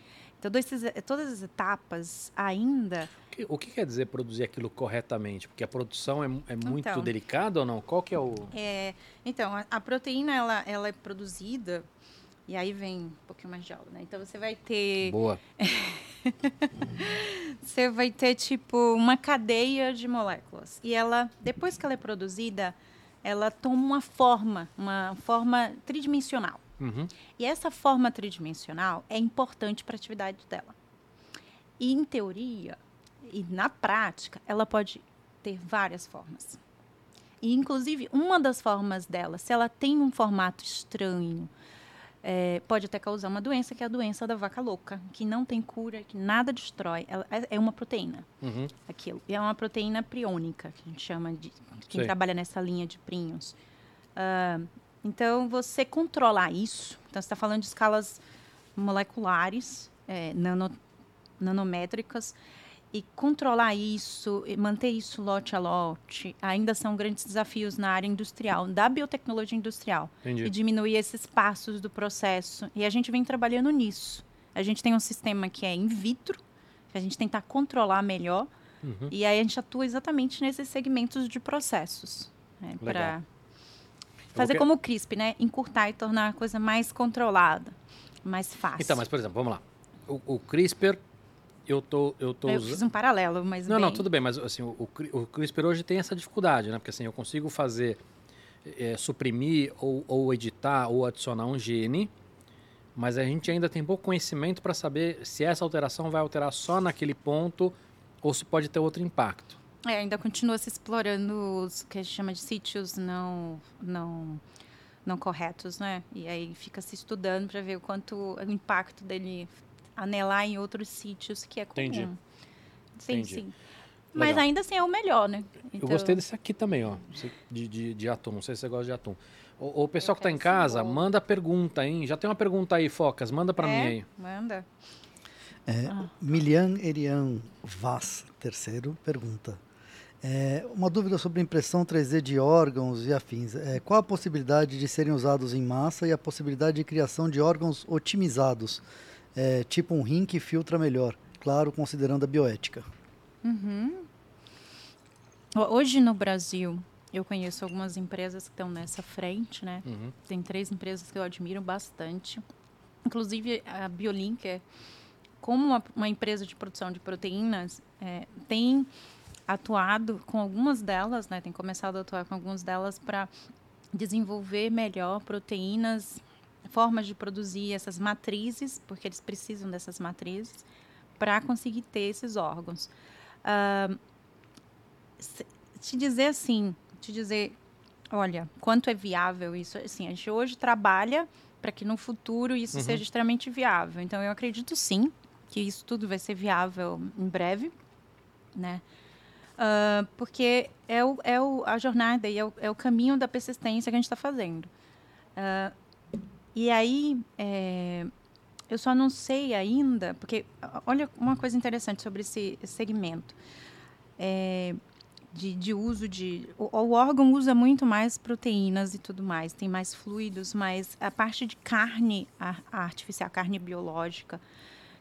Então, dois- esses- todas as etapas ainda. O que, o que quer dizer produzir aquilo corretamente? Porque a produção é, é muito Então. delicada ou não? Qual que é o... É, então, a, a proteína ela, ela é produzida. E aí vem um pouquinho mais de aula, né? Então você vai ter. Boa. Você vai ter, tipo, uma cadeia de moléculas. E ela, depois que ela é produzida, ela toma uma forma, uma forma tridimensional. Uhum. E essa forma tridimensional é importante para a atividade dela. E em teoria e na prática, ela pode ter várias formas. E, inclusive, uma das formas dela, se ela tem um formato estranho, é, pode até causar uma doença, que é a doença da vaca louca, que não tem cura, que nada destrói. Ela é, é uma proteína, Uhum. aquilo. E é uma proteína priônica, que a gente chama de. Quem Sei. trabalha nessa linha de prions. Ah, então, você controlar isso. Então, você está falando de escalas moleculares, é, nano, nanométricas. E controlar isso, e manter isso lote a lote, ainda são grandes desafios na área industrial, da biotecnologia industrial Entendi. e diminuir esses passos do processo. E a gente vem trabalhando nisso. A gente tem um sistema que é in vitro, que a gente tenta controlar melhor, Uhum. e aí a gente atua exatamente nesses segmentos de processos. Né, para fazer vou como o CRISP, né? Encurtar e tornar a coisa mais controlada, mais fácil. Então, mas por exemplo, vamos lá. O, o CRISPR, eu tô, eu tô Eu fiz um paralelo, mas Não, bem, não, tudo bem, mas assim, o, o cri- o CRISPR hoje tem essa dificuldade, né? Porque assim, eu consigo fazer, eh, suprimir ou, ou editar ou adicionar um gene, mas a gente ainda tem pouco conhecimento para saber se essa alteração vai alterar só naquele ponto ou se pode ter outro impacto. É, ainda continua se explorando os que a gente chama de sítios não, não, não corretos, né? E aí fica se estudando para ver o quanto o impacto dele anelar em outros sítios que é comum. Entendi. Sim, Entendi. sim. Mas Legal. ainda assim é o melhor, né? Eu gostei desse aqui também, ó, de, de, de atum. Não sei se você gosta de atum. O, o pessoal Eu que está em casa, manda pergunta, hein? Já tem uma pergunta aí, Focas, manda para é? mim aí. Manda. É, Milian Erian Vaz, terceiro, pergunta. É, uma dúvida sobre impressão 3D de órgãos e afins. É, qual a possibilidade de serem usados em massa e a possibilidade de criação de órgãos otimizados, é, tipo um rim que filtra melhor? Claro, considerando a bioética. Ho- Hoje no Brasil, eu conheço algumas empresas que estão nessa frente, né? Uhum. Tem três empresas que eu admiro bastante. Inclusive, a Biolink, é, como uma, uma empresa de produção de proteínas, é, tem atuado com algumas delas, né? Tem começado a atuar com algumas delas para desenvolver melhor proteínas, formas de produzir essas matrizes, porque eles precisam dessas matrizes, para conseguir ter esses órgãos. Se- te dizer assim, te dizer, olha, quanto é viável isso, assim, a gente hoje trabalha para que no futuro isso Uhum. seja extremamente viável. Então eu acredito sim que isso tudo vai ser viável em breve, né? Ah, porque é, o, é o, a jornada e é o, é o caminho da persistência que a gente está fazendo. Ah, e aí, é, eu só não sei ainda, porque olha uma coisa interessante sobre esse segmento. É, de, de uso de. O, o órgão usa muito mais proteínas e tudo mais, tem mais fluidos, mas a parte de carne a, a artificial, carne biológica,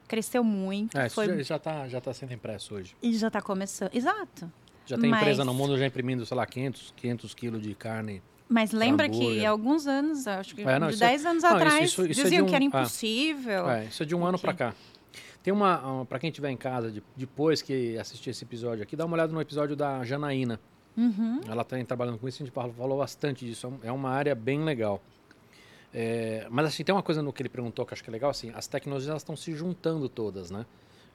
cresceu muito. É, isso foi, já, já tá, já tá sendo impresso hoje. E já está começando. Exato. Já tem Mas- empresa no mundo já imprimindo, sei lá, 500, 500 quilos de carne. Mas lembra que hambúrguer. há alguns anos, acho que É, não, de isso é- 10 anos não, isso- atrás, isso- isso é diziam de que era um- ah. impossível. É, isso é de um ano pra cá. Tem uma, uma para quem estiver em casa de- depois que assistir esse episódio aqui, dá uma olhada no episódio da Janaína. Uhum. Ela está trabalhando com isso, a gente falou, falou bastante disso. é um- É uma área bem legal. É, mas assim, tem uma coisa no que ele perguntou que eu acho que é legal, assim, as tecnologias estão se juntando todas, né?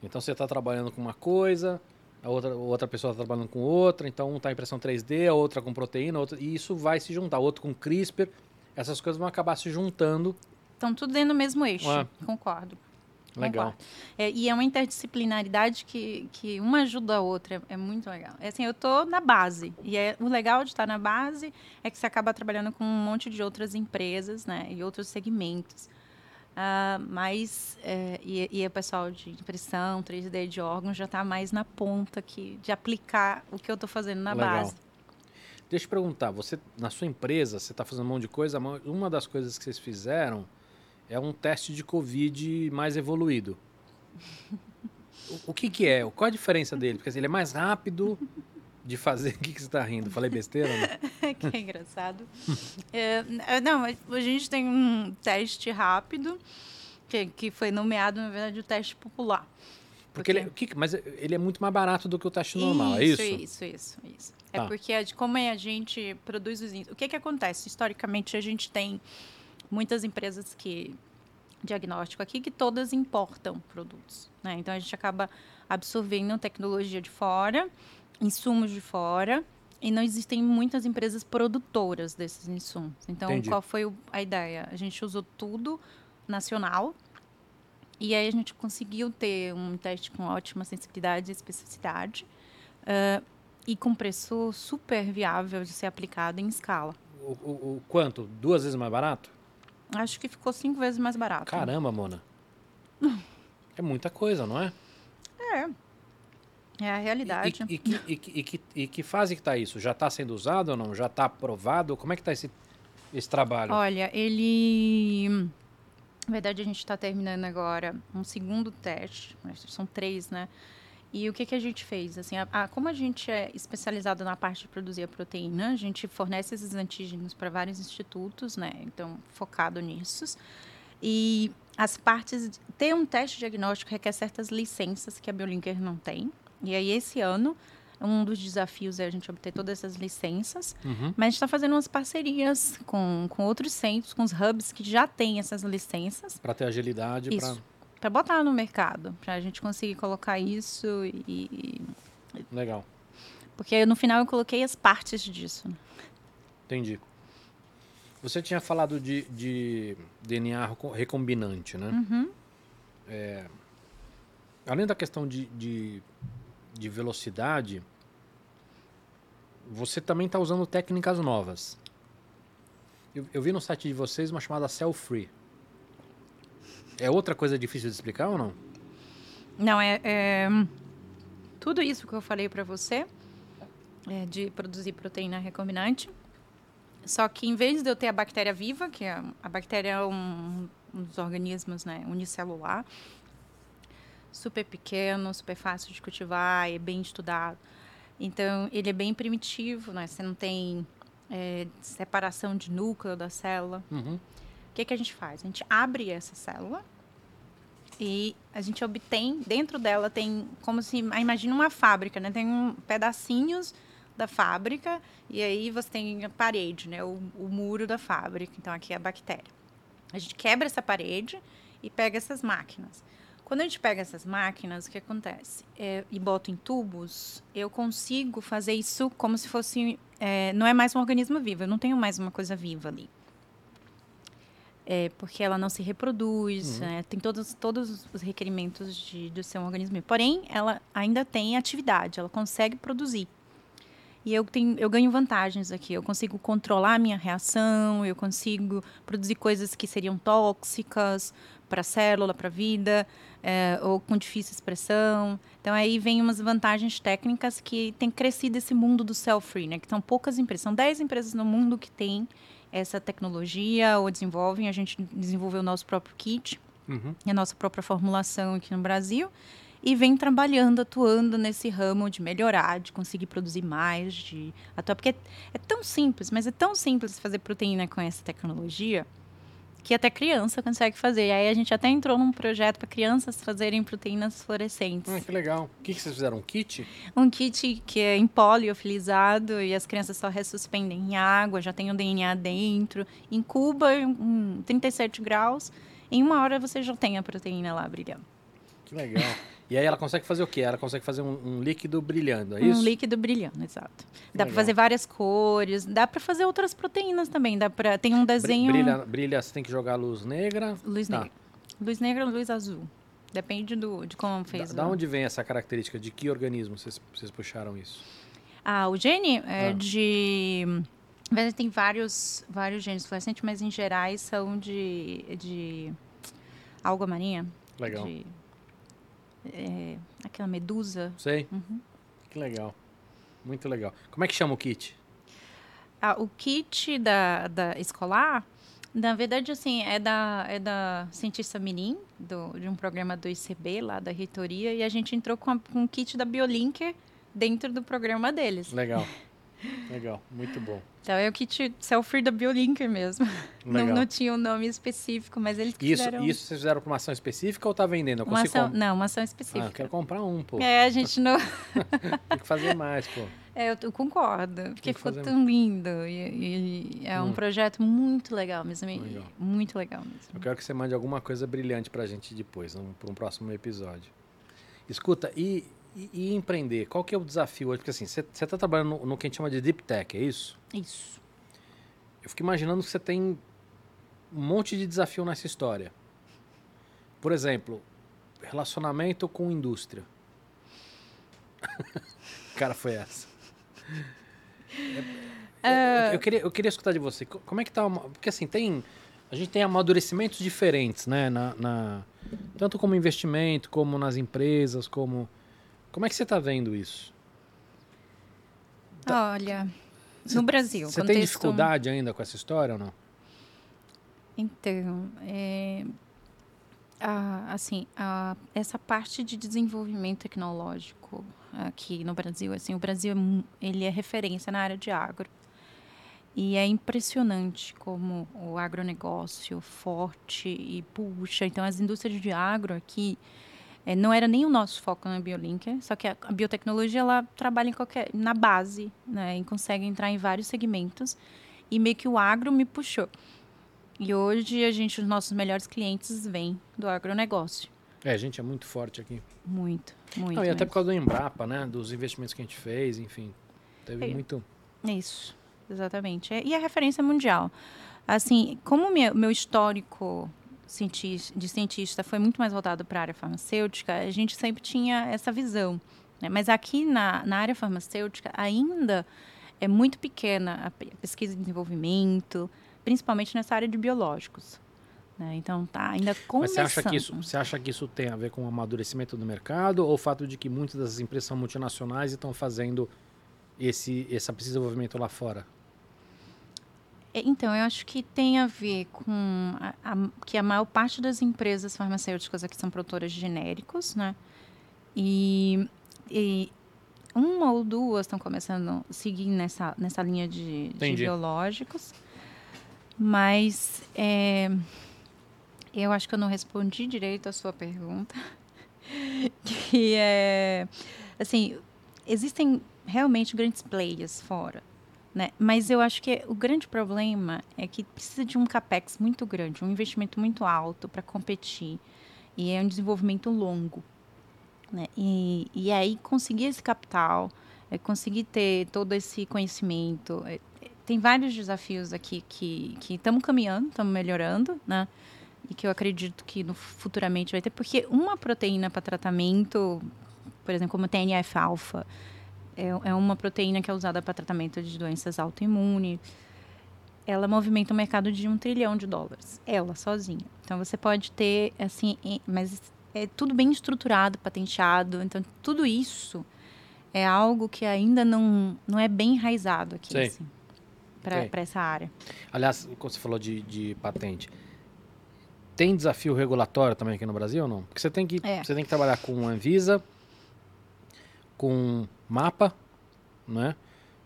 Então você está trabalhando com uma coisa, a outra, outra pessoa está trabalhando com outra, então um está impressão 3D, a outra com proteína, outra, e isso vai se juntar, outro com CRISPR, essas coisas vão acabar se juntando. Estão tudo dentro do mesmo eixo. É. Concordo. Legal. É, e é uma interdisciplinaridade que, que uma ajuda a outra. É, é muito legal. É assim, eu tô na base. E é, o legal de estar na base é que você acaba trabalhando com um monte de outras empresas, né? E outros segmentos. Ah, mas, é, e, e o pessoal de impressão, 3D de órgãos já está mais na ponta aqui de aplicar o que eu estou fazendo na Legal. base. Deixa eu te perguntar, você na sua empresa, você está fazendo um monte de coisa, uma das coisas que vocês fizeram é um teste de Covid mais evoluído. O, o que que é? Qual a diferença dele? Porque assim, ele é mais rápido de fazer. O que, que você está rindo? Falei besteira? Né? que é engraçado. É, é, não, a gente tem um teste rápido, que, que foi nomeado, na verdade, o teste popular. Porque ele, o que, mas ele é muito mais barato do que o teste normal, é isso? Isso, isso, isso. É Tá. porque a de como é a gente produz os índices. O que que acontece? Historicamente, a gente tem muitas empresas que diagnóstico aqui que todas importam produtos. Né? Então a gente acaba absorvendo tecnologia de fora, insumos de fora, e não existem muitas empresas produtoras desses insumos. Então, Entendi. qual foi a ideia? A gente usou tudo nacional e aí a gente conseguiu ter um teste com ótima sensibilidade e especificidade ah, e com preço super viável de ser aplicado em escala. O, o- o quanto? Duas vezes mais barato? Acho que ficou cinco vezes mais barato. Caramba, Mona. É muita coisa, não é? É a realidade. E, e, que- e que- e que, e que fase que está isso? Já está sendo usado ou não? Já está aprovado? Como é que está esse, esse trabalho? Olha, ele. Na verdade, a gente está terminando agora um segundo teste. São três, né? E o que, que a gente fez? Assim, a- a- como a gente é especializado na parte de produzir a proteína, a gente fornece esses antígenos para vários institutos, né? Então, focado nisso. E as partes. Ter um teste diagnóstico requer certas licenças que a Biolinker não tem. E aí, esse ano, um dos desafios é a gente obter todas essas licenças. Uhum. Mas a gente está fazendo umas parcerias com, com outros centros, com os hubs que já têm essas licenças, Para ter agilidade. Isso. Para botar no mercado, para a gente conseguir colocar isso e. Legal. Porque no final eu coloquei as partes disso. Entendi. Você tinha falado de, de DNA reco- recombinante, né? Uhum. Além da questão de, de, de velocidade, você também está usando técnicas novas. Eu, eu vi no site de vocês uma chamada Cell Free. É outra coisa difícil de explicar ou não? Não, é, é, Tudo isso que eu falei para você, é, de produzir proteína recombinante. Só que em vez de eu ter a bactéria viva, que é, a bactéria é um, um dos organismos né, unicelular, super pequeno, super fácil de cultivar, é bem estudado. Então, ele é bem primitivo, né? Você não tem é, separação de núcleo da célula. Uhum. O que, que a gente faz? A gente abre essa célula e a gente obtém, dentro dela tem como se, imagina uma fábrica, né? Tem um, pedacinhos da fábrica e aí você tem a parede, né? O, o muro da fábrica. Então, aqui é a bactéria. A gente quebra essa parede e pega essas máquinas. Quando a gente pega essas máquinas, o que acontece? É, e boto em tubos, eu consigo fazer isso como se fosse. é, não é mais um organismo vivo, eu não tenho mais uma coisa viva ali. É, porque ela não se reproduz, Uhum. né, tem todos, todos os requerimentos de, de ser um organismo. Porém, ela ainda tem atividade, ela consegue produzir. E eu, tenho, eu ganho vantagens aqui. Eu consigo controlar a minha reação, eu consigo produzir coisas que seriam tóxicas para a célula, para a vida, é, ou com difícil expressão. Então, aí vem umas vantagens técnicas que tem crescido esse mundo do cell-free, né? Que são poucas empresas. São 10 empresas no mundo que têm essa tecnologia ou desenvolvem. A gente desenvolveu o nosso próprio kit Uhum. a nossa própria formulação aqui no Brasil e vem trabalhando, atuando nesse ramo de melhorar, de conseguir produzir mais, de atuar. Porque é, é tão simples, mas é tão simples fazer proteína com essa tecnologia que até criança consegue fazer. E aí a gente até entrou num projeto para crianças fazerem proteínas fluorescentes. Que legal. O que, que vocês fizeram? Um kit? Um kit que é em pó liofilizado e as crianças só ressuspendem em água, já tem o DNA dentro, incuba em 37 graus. Em uma hora você já tem a proteína lá brilhando. Que legal. E aí ela consegue fazer o quê? Ela consegue fazer um, um líquido brilhando, é isso? Um líquido brilhando, exato. Dá para fazer várias cores, dá para fazer outras proteínas também. Dá para tem um desenho Brilha, brilha, você tem que jogar luz negra. luz Tá. negra. Luz negra ou luz azul. Depende do, de como Da, fez. da o- onde vem essa característica? De que organismo vocês, vocês puxaram isso? Ah, o gene é Ah. de. Tem vários, vários genes fluorescentes, mas em gerais são de, de alga marinha. Legal. De, é, aquela medusa. Sei. Uhum. Que legal. Muito legal. Como é que chama o kit? Ah, o kit da, da escolar, na verdade, assim, é da, é da cientista Mirim, do, de um programa do ICB, lá da reitoria, e a gente entrou com, a, com o kit da Biolinker dentro do programa deles. Legal. Legal. Muito bom. Então, é o kit self-free da Biolinker mesmo. Não, Legal. não tinha um nome específico, mas eles Isso, fizeram isso vocês fizeram para uma ação específica ou tá vendendo? Eu uma ação, com- não, uma ação Ah, específica. eu quero comprar um, pô. É, a gente não... Tem que fazer mais, pô. É, eu, eu concordo, porque que ficou tão lindo. E, e- É um hum. projeto muito legal mesmo. Legal. Muito legal mesmo. Eu quero que você mande alguma coisa brilhante para a gente depois, para um próximo episódio. Escuta, e, e, e, empreender? Qual que é o desafio hoje? Porque assim, você está trabalhando no, no, que a gente chama de Deep Tech, é isso? Isso. Eu fico imaginando que você tem um monte de desafio nessa história. Por exemplo, relacionamento com indústria. Cara, foi essa. É, uh... eu, queria, eu queria escutar de você. Como é que tá? Uma, porque assim, tem. A gente tem amadurecimentos diferentes, né? Na, na, tanto como investimento, como nas empresas, como. Como é que você está vendo isso? Tá. Olha, no Brasil. Você contexto... tem dificuldade ainda com essa história ou não? Então, é, a, assim, a, essa parte de desenvolvimento tecnológico aqui no Brasil, assim, o Brasil é ele é referência na área de agro. E é impressionante como o agronegócio forte e puxa. Então, as indústrias de agro aqui é, não era nem o nosso foco na Biolinker, só que a, a biotecnologia ela trabalha em qualquer, na base, né, e consegue entrar em vários segmentos. E meio que o agro me puxou. E hoje a gente, os nossos melhores clientes vêm do agronegócio. É, a gente é muito forte aqui. Muito, muito. Não, e até por causa do Embrapa, né? Dos investimentos que a gente fez, enfim. Teve é, muito. Isso, exatamente. E a referência mundial. Assim, como meu, meu histórico de cientista foi muito mais voltado para a área farmacêutica, a gente sempre tinha essa visão. Né? Mas aqui na, na área farmacêutica ainda é muito pequena a pesquisa e desenvolvimento, principalmente nessa área de biológicos. Né? Então tá ainda começando. Mas você acha, que isso, você acha que isso tem a ver com o amadurecimento do mercado ou o fato de que muitas das empresas são multinacionais e estão fazendo esse, esse desenvolvimento lá fora? É, então, eu acho que tem a ver com a, a, que a maior parte das empresas farmacêuticas aqui são produtoras de genéricos, né? E, e uma ou duas estão começando a seguir nessa, nessa linha de, de biológicos. Mas é, eu acho que eu não respondi direito a sua pergunta. que é. Assim, existem realmente grandes players fora. Né? Mas eu acho que o grande problema é que precisa de um capex muito grande, um investimento muito alto para competir. E é um desenvolvimento longo. Né? E, e aí conseguir esse capital, é conseguir ter todo esse conhecimento. É, tem vários desafios aqui que estamos caminhando, estamos melhorando, né? E que eu acredito que no, futuramente vai ter, porque uma proteína para tratamento, por exemplo, como TNF-alfa, é, é uma proteína que é usada para tratamento de doenças autoimunes. Ela movimenta um mercado de um trilhão de dólares, ela sozinha. Então você pode ter, assim, mas é tudo bem estruturado, patenteado. Então tudo isso é algo que ainda não, não é bem enraizado aqui, assim, para essa área. Aliás, quando você falou de, de patente, tem desafio regulatório também aqui no Brasil ou não? Porque você tem que, é. você tem que trabalhar com Anvisa, com mapa, né?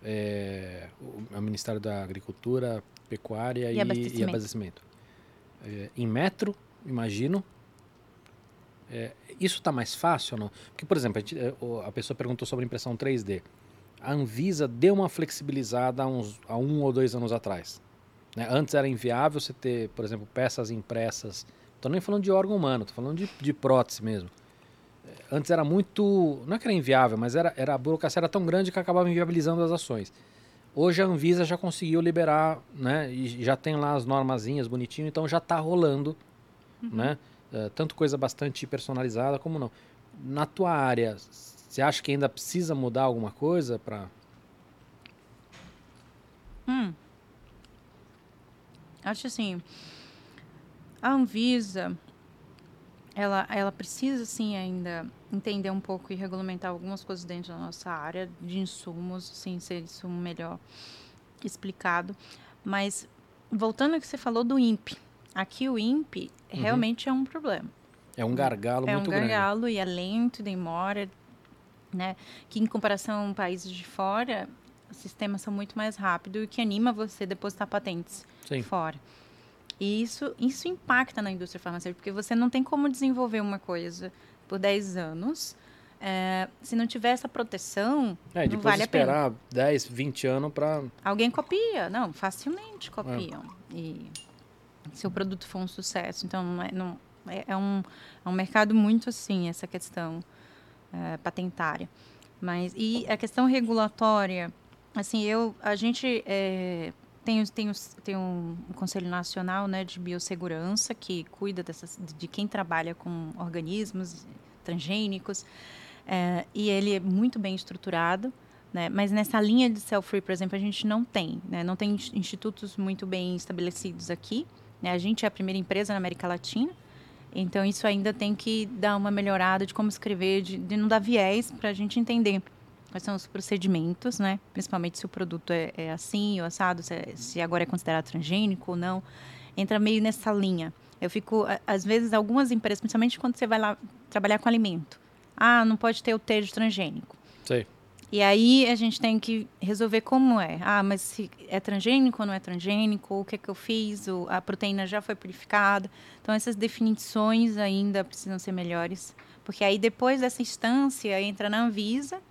É, o, Ministério da Agricultura, Pecuária e, e Abastecimento. E abastecimento. É, em metro, imagino. É, isso está mais fácil ou não? Porque, por exemplo, a, gente, é, a, pessoa perguntou sobre impressão 3D. A Anvisa deu uma flexibilizada há, uns, há um ou dois anos atrás. Né? Antes era inviável você ter, por exemplo, peças impressas. Estou nem falando de órgão humano, estou falando de, de prótese mesmo antes era muito. Não é que era inviável, mas era, era, a burocracia era tão grande que acabava inviabilizando as ações. Hoje a Anvisa já conseguiu liberar, né? E já tem lá as normazinhas bonitinho, então já está rolando, uhum. né? Uh, tanto coisa bastante personalizada como não. Na tua área, você acha que ainda precisa mudar alguma coisa para? Hum. Acho assim. A Anvisa ela, ela precisa, sim, ainda entender um pouco e regulamentar algumas coisas dentro da nossa área de insumos, sim, ser isso melhor explicado. Mas, voltando ao que você falou do INPE, aqui o INPE uhum. realmente é um problema. É um gargalo é muito grande. É um gargalo grande. e é lento, demora, né? Que em comparação a países de fora, os sistemas são muito mais rápidos e que anima você a depositar patentes Sim. fora. E isso, isso impacta na indústria farmacêutica, porque você não tem como desenvolver uma coisa por 10 anos é, se não tiver essa proteção, É, não vale a pena. esperar 10, 20 anos para. Alguém copia, não, facilmente copiam. E se o produto for um sucesso. Então, não é, não, é, é um, é um mercado muito assim, essa questão é, patentária. Mas, e a questão regulatória, assim, eu, a gente é, tem, tem, tem um, Conselho Nacional né, de Biossegurança que cuida dessas, de quem trabalha com organismos transgênicos. É, e ele é muito bem estruturado, né? Mas nessa linha de cell-free, por exemplo, a gente não tem, né? Não tem ins- institutos muito bem estabelecidos aqui. Né? A gente é a primeira empresa na América Latina, então isso ainda tem que dar uma melhorada de como escrever, de, de não dar viés para a gente entender quais são os procedimentos, né? Principalmente se o produto é, é assim ou assado, se, é- se agora é considerado transgênico ou não. Entra meio nessa linha. Eu fico, às vezes, algumas empresas, principalmente quando você vai lá trabalhar com alimento. Ah, não pode ter o T de transgênico. Sei. E aí a gente tem que resolver como é. Ah, mas se é transgênico ou não é transgênico? O que, é que eu fiz? O, a proteína já foi purificada? Então, essas definições ainda precisam ser melhores. Porque aí, depois dessa instância, entra na Anvisa.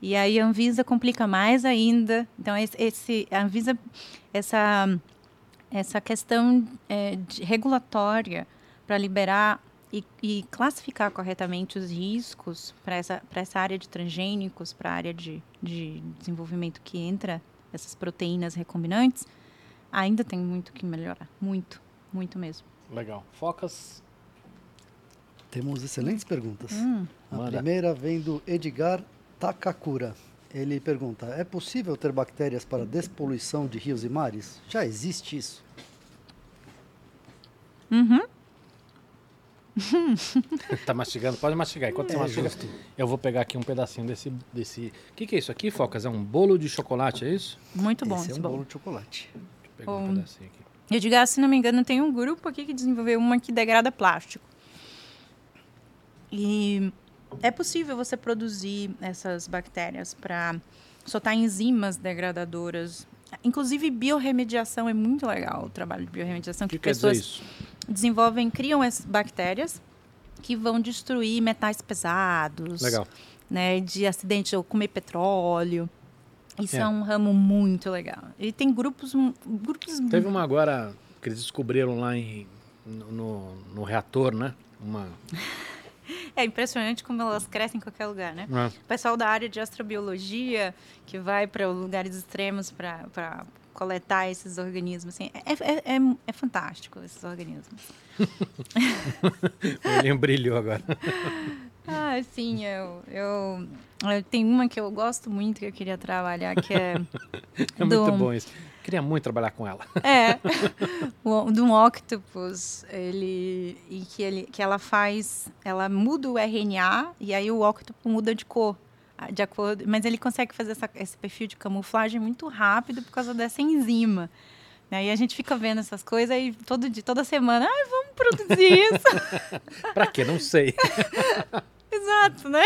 E aí, a Anvisa complica mais ainda. Então, esse, a Anvisa, essa, essa questão é, de- regulatória para liberar e, e classificar corretamente os riscos para essa, para essa área de transgênicos, para a área de, de desenvolvimento que entra essas proteínas recombinantes, ainda tem muito que melhorar. Muito, muito mesmo. Legal. Focas. Temos excelentes perguntas. Hum, A Manda. primeira vem do Edgar Takakura. Ele pergunta: É possível ter bactérias para despoluição de rios e mares? Já existe isso? Uhum. tá mastigando? Pode mastigar. Enquanto você É, mastiga, justo. eu vou pegar aqui um pedacinho desse. desse... O que, que é isso aqui, Focas? É um bolo de chocolate, é isso? Muito bom Esse é esse um bolo. bolo de chocolate. Deixa eu pegar um Um- pedacinho aqui. Eu digo, ah, se não me engano, tem um grupo aqui que desenvolveu uma que degrada plástico. E é possível você produzir essas bactérias para soltar enzimas degradadoras. Inclusive, biorremediação é muito legal, o trabalho de biorremediação, que que, pessoas isso? desenvolvem, criam essas bactérias que vão destruir metais pesados, Legal. né, de acidente ou comer petróleo. Isso É. é. um ramo muito legal. E tem grupos, grupos Teve uma agora que eles descobriram lá em, no, no- no reator, né? Uma. É impressionante como elas crescem em qualquer lugar, né? Ah, O pessoal da área de astrobiologia que vai para lugares extremos para coletar esses organismos, assim, é, é, é, é fantástico esses organismos. o olhinho brilhou agora. Ah, sim, eu, eu, eu tenho uma que eu gosto muito que eu queria trabalhar, que é É do- muito bom isso. Queria muito trabalhar com ela. É, o- de um octopus, ele, e que, ele, que ela faz, ela muda o RNA e aí o octopus muda de cor, ah, de acordo, mas ele consegue fazer essa- esse perfil de camuflagem muito rápido por causa dessa enzima. Né? E a gente fica vendo essas coisas e todo dia, toda semana, ai, vamos produzir isso. Pra quê? Não sei. Exato, né?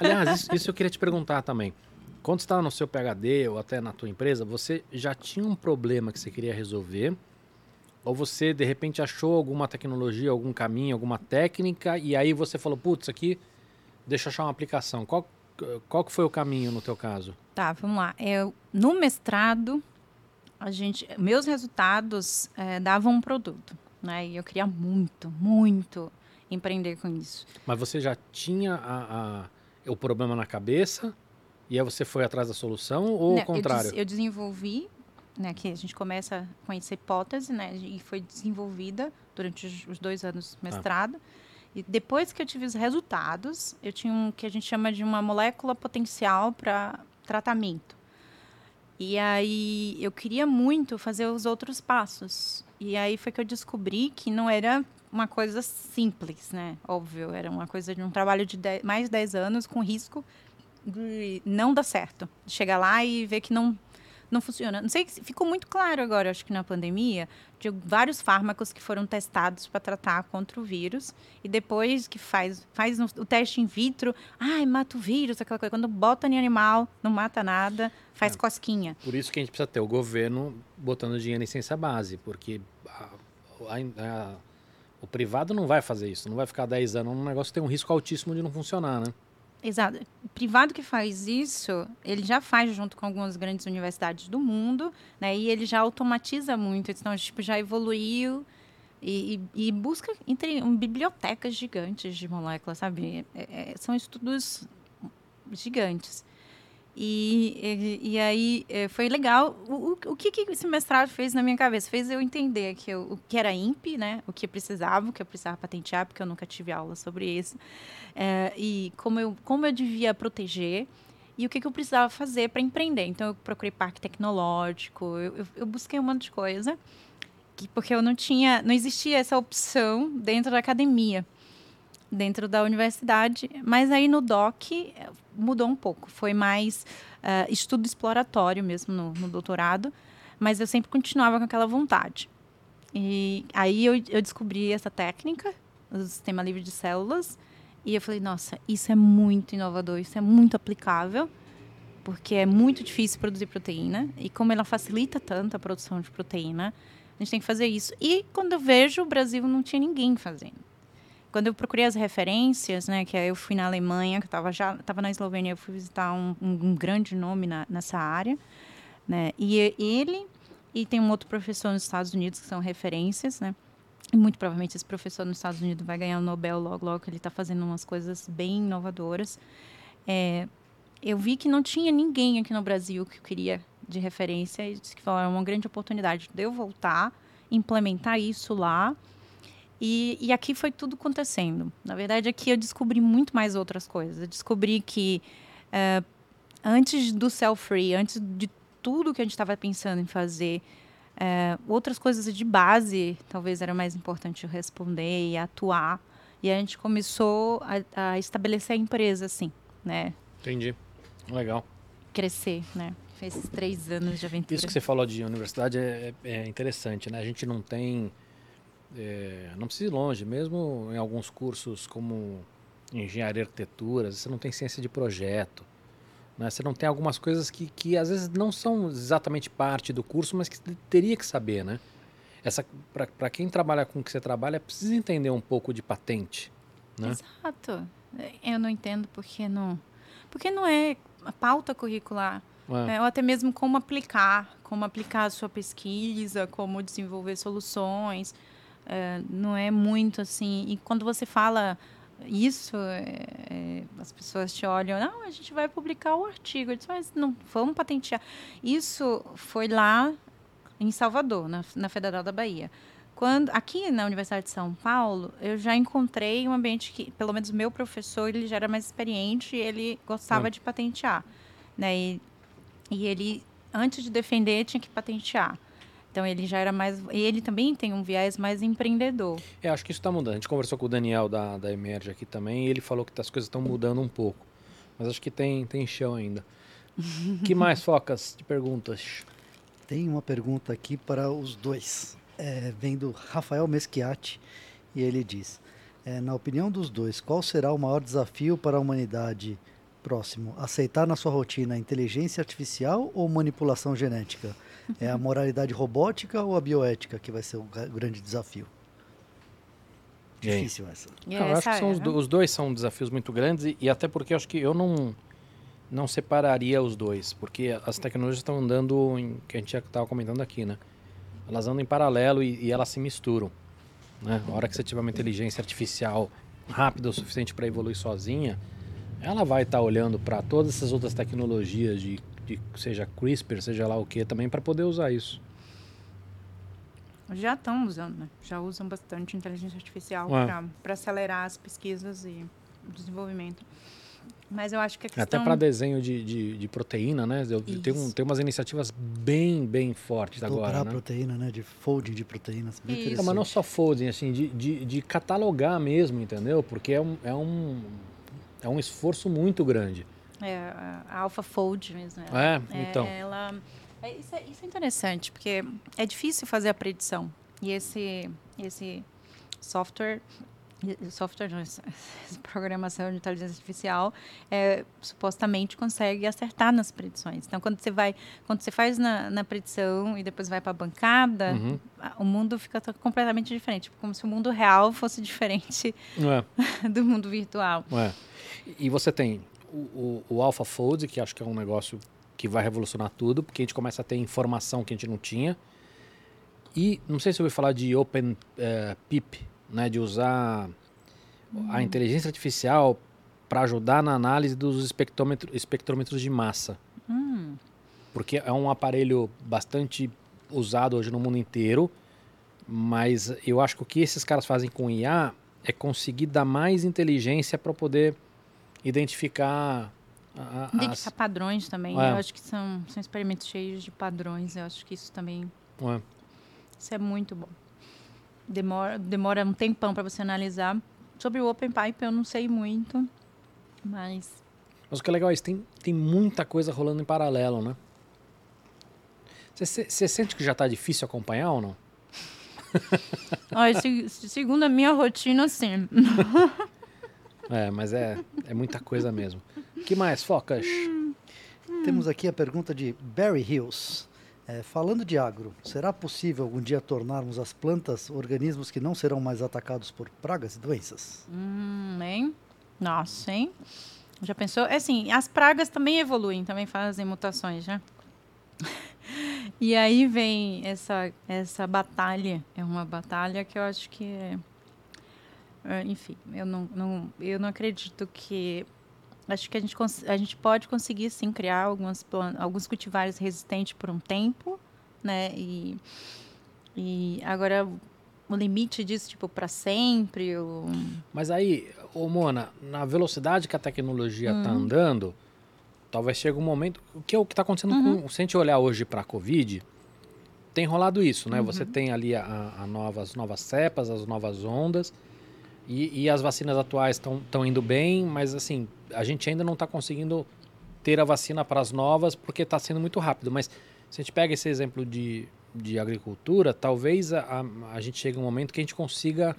Aliás, isso, isso eu queria te perguntar também. Quando você estava no seu PhD ou até na tua empresa, você já tinha um problema que você queria resolver? Ou você, de repente, achou alguma tecnologia, algum caminho, alguma técnica, e aí você falou, putz, aqui, deixa eu achar uma aplicação. Qual, qual que foi o caminho no teu caso? Tá, vamos lá. Eu, no mestrado, a gente, meus resultados eh, davam um produto, né? E eu queria muito, muito empreender com isso. Mas você já tinha a- a- o problema na cabeça, e aí você foi atrás da solução, ou Né, o contrário? Eu, des- eu desenvolvi, né? Que a gente começa com essa hipótese, né? E foi desenvolvida durante os, os dois anos Tá. do mestrado. E depois que eu tive os resultados, eu tinha um que a gente chama de uma molécula potencial para tratamento. E aí eu queria muito fazer os outros passos. E aí foi que eu descobri que não era uma coisa simples, né? Óbvio, era uma coisa de um trabalho de dez- mais de 10 anos com risco de não dar certo. De chegar lá e ver que não não funciona. Não sei se ficou muito claro agora, acho que na pandemia, de vários fármacos que foram testados para tratar contra o vírus e depois que faz faz o teste in vitro, ai, mata o vírus, aquela coisa. Quando bota em animal, não mata nada, faz É. cosquinha. Por isso que a gente precisa ter o governo botando dinheiro em ciência base, porque a- a- a- o privado não vai fazer isso, não vai ficar 10 anos num negócio que tem um risco altíssimo de não funcionar, né? Exato. O privado que faz isso, ele já faz junto com algumas grandes universidades do mundo, né? E ele já automatiza muito. Então, tipo, já evoluiu e, e, e busca entre um, bibliotecas gigantes de moléculas, sabe? É, é, são estudos gigantes. E, e, e aí é, foi legal. O, o, o, que, que esse mestrado fez na minha cabeça? Fez eu entender que eu, o que era INPE, né? o que precisava, o que eu precisava patentear, porque eu nunca tive aula sobre isso. É, e como eu, como eu devia proteger e o que, que eu precisava fazer para empreender. Então, eu procurei parque tecnológico, eu, eu, eu busquei um monte de coisa, que, porque eu não tinha, não existia essa opção dentro da academia dentro da universidade, mas aí no DOC eh, mudou um pouco. Foi mais uh, estudo exploratório mesmo no, no, doutorado, mas eu sempre continuava com aquela vontade. E aí eu, eu descobri essa técnica, o sistema livre de células, e eu falei, nossa, isso é muito inovador, isso é muito aplicável, porque é muito difícil produzir proteína, e como ela facilita tanto a produção de proteína, a gente tem que fazer isso. E quando eu vejo, o Brasil não tinha ninguém fazendo. Quando eu procurei as referências, né, que eu fui na Alemanha, que eu estava já estava na Eslovênia, eu fui visitar um, um, grande nome na, nessa área, né, e ele e tem um outro professor nos Estados Unidos que são referências, né, e muito provavelmente esse professor nos Estados Unidos vai ganhar o Nobel logo, logo, ele está fazendo umas coisas bem inovadoras. É, eu vi que não tinha ninguém aqui no Brasil que eu queria de referência e disse que foi uma grande oportunidade de eu voltar, implementar isso lá e, e, aqui foi tudo acontecendo. Na verdade, aqui eu descobri muito mais outras coisas. Eu descobri que uh, antes do cell free, antes de tudo que a gente estava pensando em fazer, uh, outras coisas de base talvez era mais importante eu responder e atuar. E a gente começou a, a estabelecer a empresa, assim, né? Entendi. Legal. Crescer, né? Fez três anos de aventura. Isso que você falou de universidade é, é interessante, né? A gente não tem é, não precisa ir longe, mesmo em alguns cursos como engenharia e arquitetura, você não tem ciência de projeto. Né? Você não tem algumas coisas que, que às vezes não são exatamente parte do curso, mas que teria que saber, né? Essa para quem trabalha com o que você trabalha, precisa entender um pouco de patente, né? Exato. Eu não entendo porque não, porque não é a pauta curricular. É. Né? Ou até mesmo como aplicar, como aplicar a sua pesquisa, como desenvolver soluções. É, não é muito assim. E quando você fala isso, é, é, as pessoas te olham, não, a gente vai publicar o artigo. Eu disse, mas não, vamos patentear. Isso foi lá em Salvador, na, na Federal da Bahia. Quando, aqui na Universidade de São Paulo, eu já encontrei um ambiente que, pelo menos meu professor, ele já era mais experiente e ele gostava hum. de patentear. Né? E, e ele, antes de defender, tinha que patentear. Então ele já era mais. E ele também tem um viés mais empreendedor. É, acho que isso está mudando. A gente conversou com o Daniel da, da Emerge aqui também e ele falou que as coisas estão mudando um pouco. Mas acho que tem, tem chão ainda. que mais, Focas, de perguntas? Tem uma pergunta aqui para os dois. É, vem do Rafael Meschiati e ele diz: é, Na opinião dos dois, qual será o maior desafio para a humanidade próximo? Aceitar na sua rotina inteligência artificial ou manipulação genética? É a moralidade robótica ou a bioética que vai ser o grande desafio? Difícil essa. eu acho que os, os, dois são desafios muito grandes e, e, até porque eu acho que eu não não separaria os dois, porque as tecnologias estão andando, em, que a gente já estava comentando aqui, né? Elas andam em paralelo e, e elas se misturam. Né? A hora que você tiver uma inteligência artificial rápida o suficiente para evoluir sozinha, ela vai estar tá olhando para todas essas outras tecnologias de de seja CRISPR, seja lá o que, também para poder usar isso. Já estão usando, né? Já usam bastante inteligência artificial é. para acelerar as pesquisas e o desenvolvimento. Mas eu acho que a questão... Até para desenho de, de, de, proteína, né? Eu, tem, um, tem umas iniciativas bem, bem fortes Dobrar agora, né? proteína, né? De folding de proteínas. Bem mas não só folding, assim, de, de, de, catalogar mesmo, entendeu? Porque é um, é, um, é um esforço muito grande. É, a AlphaFold mesmo. Ela, é, então. É, ela, é, isso, é, isso é interessante, porque é difícil fazer a predição. E esse, esse software, software, não, programação de inteligência artificial, é, supostamente consegue acertar nas predições. Então, quando você vai, quando você faz na, na predição e depois vai para a bancada, uhum. o mundo fica completamente diferente, como se o mundo real fosse diferente é. do mundo virtual. É. E você tem o, o, o AlphaFold, que acho que é um negócio que vai revolucionar tudo, porque a gente começa a ter informação que a gente não tinha. E não sei se eu ouvi falar de Open uh, PIP, né, de usar hum. a inteligência artificial para ajudar na análise dos espectrômetros, espectrômetros de massa. Hum. Porque é um aparelho bastante usado hoje no mundo inteiro, mas eu acho que o que esses caras fazem com IA é conseguir dar mais inteligência para poder identificar a, identificar as... padrões também. É. Eu acho que são, são experimentos cheios de padrões. Eu acho que isso também é. isso é muito bom demora, demora um tempão para você analisar. Sobre o Open Pipe eu não sei muito, mas... Mas o que é legal é isso, tem, tem muita coisa rolando em paralelo, né? Você sente que já está difícil acompanhar ou não? Olha, se, segundo a minha rotina, sim. é, mas é, é muita coisa mesmo. que mais, Focas? Temos aqui a pergunta de Barry Hills. É, falando de agro, será possível algum dia tornarmos as plantas organismos que não serão mais atacados por pragas e doenças? Hum, hein? Nossa, hein? Já pensou? É assim, as pragas também evoluem, também fazem mutações, né? e aí vem essa, essa batalha. É uma batalha que eu acho que é, é enfim, eu não, não, eu não acredito que acho que a gente, a gente pode conseguir sim criar algumas alguns cultivares resistentes por um tempo, né? E, e agora o limite disso, tipo, para sempre. O... Mas aí, ô Mona, na velocidade que a tecnologia está hum. andando, talvez chegue um momento. O que é o que está acontecendo uhum. com. Se a gente olhar hoje para a Covid, tem rolado isso, né? Uhum. Você tem ali a, a novas, novas cepas, as novas ondas. E, e as vacinas atuais estão indo bem, mas assim, a gente ainda não está conseguindo ter a vacina para as novas porque está sendo muito rápido. Mas se a gente pega esse exemplo de, de agricultura, talvez a, a, a gente chegue um momento que a gente consiga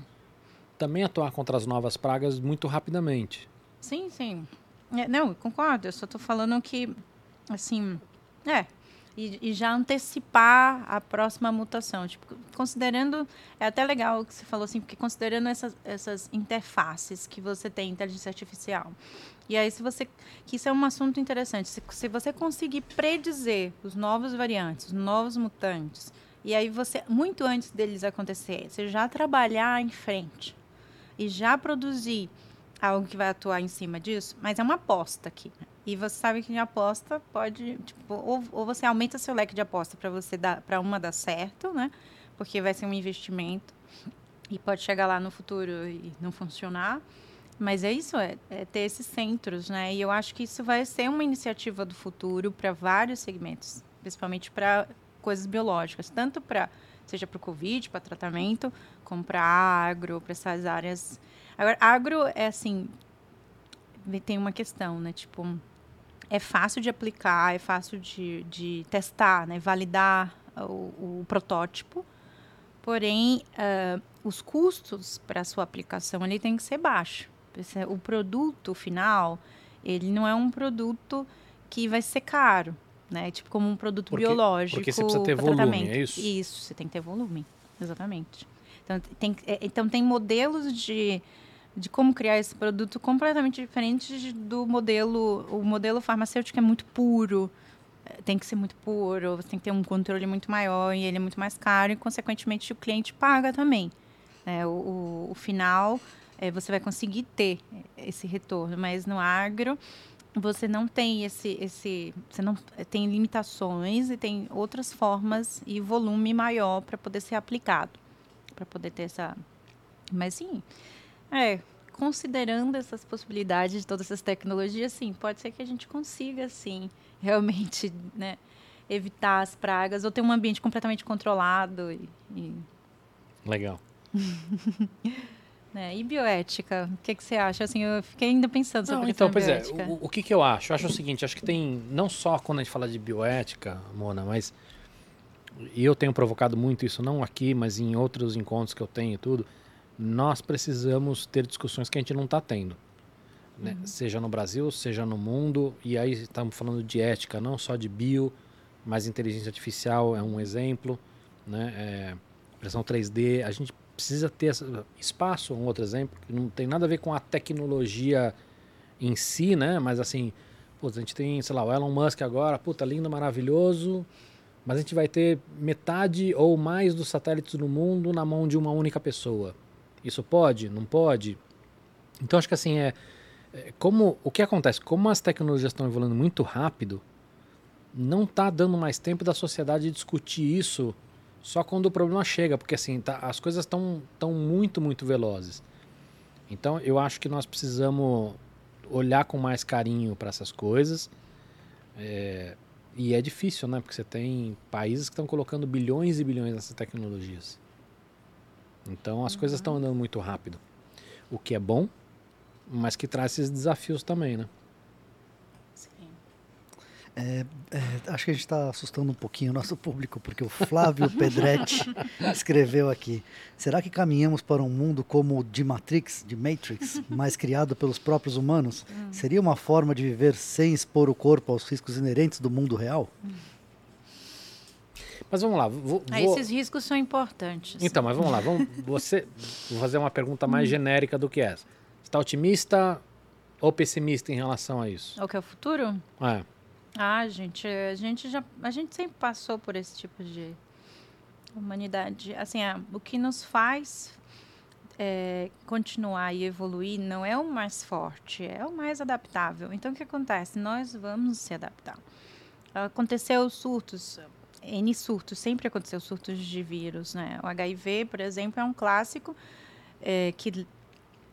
também atuar contra as novas pragas muito rapidamente. Sim, sim. É, não, concordo. Eu só estou falando que, assim, é, e, e, já antecipar a próxima mutação. Tipo, considerando, é até legal o que você falou assim, porque considerando essas, essas interfaces que você tem em inteligência artificial. E aí, se você. Que isso é um assunto interessante. Se, se você conseguir predizer os novos variantes, os novos mutantes, e aí você, muito antes deles acontecer, você já trabalhar em frente e já produzir algo que vai atuar em cima disso, mas é uma aposta aqui. Né? E você sabe que em aposta pode, tipo, ou, ou você aumenta seu leque de aposta para você dar para uma dar certo, né? Porque vai ser um investimento e pode chegar lá no futuro e não funcionar. Mas é isso, é, é ter esses centros, né? E eu acho que isso vai ser uma iniciativa do futuro para vários segmentos, principalmente para coisas biológicas, tanto para seja para o Covid, para tratamento, como para agro, para essas áreas. Agora, agro é assim, tem uma questão, né? Tipo, é fácil de aplicar, é fácil de, de testar, né? validar o, o protótipo. Porém, uh, os custos para a sua aplicação ele tem que ser baixo. O produto final, ele não é um produto que vai ser caro, né? Tipo como um produto porque, biológico. Porque você precisa ter volume, tratamento. é isso? Isso, você tem que ter volume, exatamente. Então tem, é, então tem modelos de de como criar esse produto completamente diferente do modelo. O modelo farmacêutico é muito puro, é, tem que ser muito puro, você tem que ter um controle muito maior e ele é muito mais caro e, consequentemente, o cliente paga também. É, o, o, final, é, você vai conseguir ter esse retorno, mas no agro você não tem esse, esse você não tem limitações e tem outras formas e volume maior para poder ser aplicado, para poder ter essa, mas sim, é, considerando essas possibilidades de todas essas tecnologias, sim, pode ser que a gente consiga, sim, realmente, né, evitar as pragas ou ter um ambiente completamente controlado. E, e... Legal. É, e bioética, o que, que, você acha? Assim, eu fiquei ainda pensando sobre não, então, pois é, bioética. é, o, o, que, que eu acho? Eu acho o seguinte, acho que tem, não só quando a gente fala de bioética, Mona, mas e eu tenho provocado muito isso, não aqui, mas em outros encontros que eu tenho e tudo, nós precisamos ter discussões que a gente não está tendo. Né? Uhum. Seja no Brasil, seja no mundo. E aí estamos falando de ética, não só de bio, mas inteligência artificial é um exemplo. Né? É, impressão 3D. A gente precisa ter espaço, um outro exemplo, que não tem nada a ver com a tecnologia em si, né? Mas assim, putz, a gente tem, sei lá, o Elon Musk agora, puta, lindo, maravilhoso, mas a gente vai ter metade ou mais dos satélites do mundo na mão de uma única pessoa. Isso pode? Não pode? Então acho que assim é, é como o que acontece, como as tecnologias estão evoluindo muito rápido, não está dando mais tempo da sociedade discutir isso só quando o problema chega, porque assim, tá, as coisas estão tão muito, muito velozes. Então eu acho que nós precisamos olhar com mais carinho para essas coisas. É, e é difícil, né? Porque você tem países que estão colocando bilhões e bilhões nessas tecnologias. Então as uhum. coisas estão andando muito rápido. O que é bom, mas que traz esses desafios também, né? É, é, acho que a gente está assustando um pouquinho o nosso público, porque o Flávio Pedretti escreveu aqui: será que caminhamos para um mundo como o de Matrix, de Matrix, mas criado pelos próprios humanos? Hum. Seria uma forma de viver sem expor o corpo aos riscos inerentes do mundo real? Hum. Mas vamos lá. Vou, ah, esses riscos são importantes. Então, mas vamos lá. Vamos, você, vou fazer uma pergunta mais hum. genérica do que essa. Você está otimista ou pessimista em relação a isso? O que é o futuro? É. Ah, gente, a gente já a gente sempre passou por esse tipo de humanidade. Assim, o que nos faz é, continuar e evoluir não é o mais forte, é o mais adaptável. Então, o que acontece? Nós vamos se adaptar. Aconteceu surtos, N surtos, sempre aconteceu surtos de vírus, né? O HIV, por exemplo, é um clássico é, que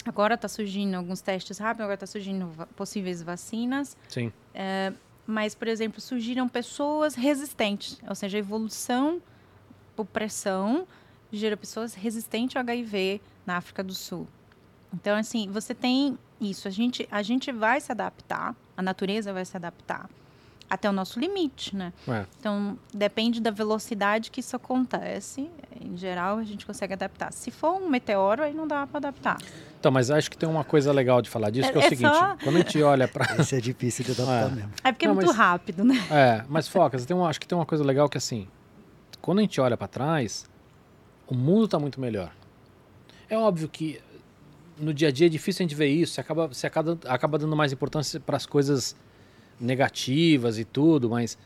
agora está surgindo alguns testes rápidos, agora está surgindo possíveis vacinas. Sim. É, mas, por exemplo, surgiram pessoas resistentes, ou seja, a evolução por pressão gera pessoas resistentes ao HIV na África do Sul. Então, assim, você tem isso. A gente, a gente vai se adaptar, a natureza vai se adaptar até o nosso limite, né? É. Então, depende da velocidade que isso acontece. Em geral, a gente consegue adaptar. Se for um meteoro, aí não dá para adaptar. Então, mas acho que tem uma coisa legal de falar disso, é, que é, é o seguinte, só... quando a gente olha para... Esse é difícil de adaptar é. mesmo. É porque é não, é muito mas... rápido, né? É, mas foca, tem uma, acho que tem uma coisa legal que assim, quando a gente olha para trás, o mundo está muito melhor. É óbvio que no dia a dia é difícil a gente ver isso, você acaba, você acaba, acaba dando mais importância para as coisas negativas e tudo, mas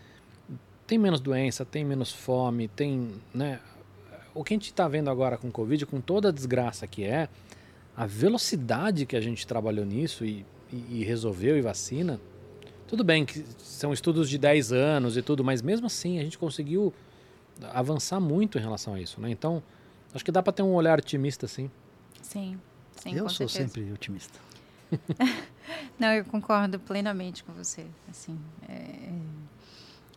tem menos doença, tem menos fome, tem, né? O que a gente está vendo agora com o Covid, com toda a desgraça que é, a velocidade que a gente trabalhou nisso e, e, e resolveu e vacina, tudo bem que são estudos de 10 anos e tudo, mas mesmo assim a gente conseguiu avançar muito em relação a isso, né? Então, acho que dá para ter um olhar otimista, sim. Sim, sim Eu sou certeza. sempre otimista. não, eu concordo plenamente com você. Assim, é,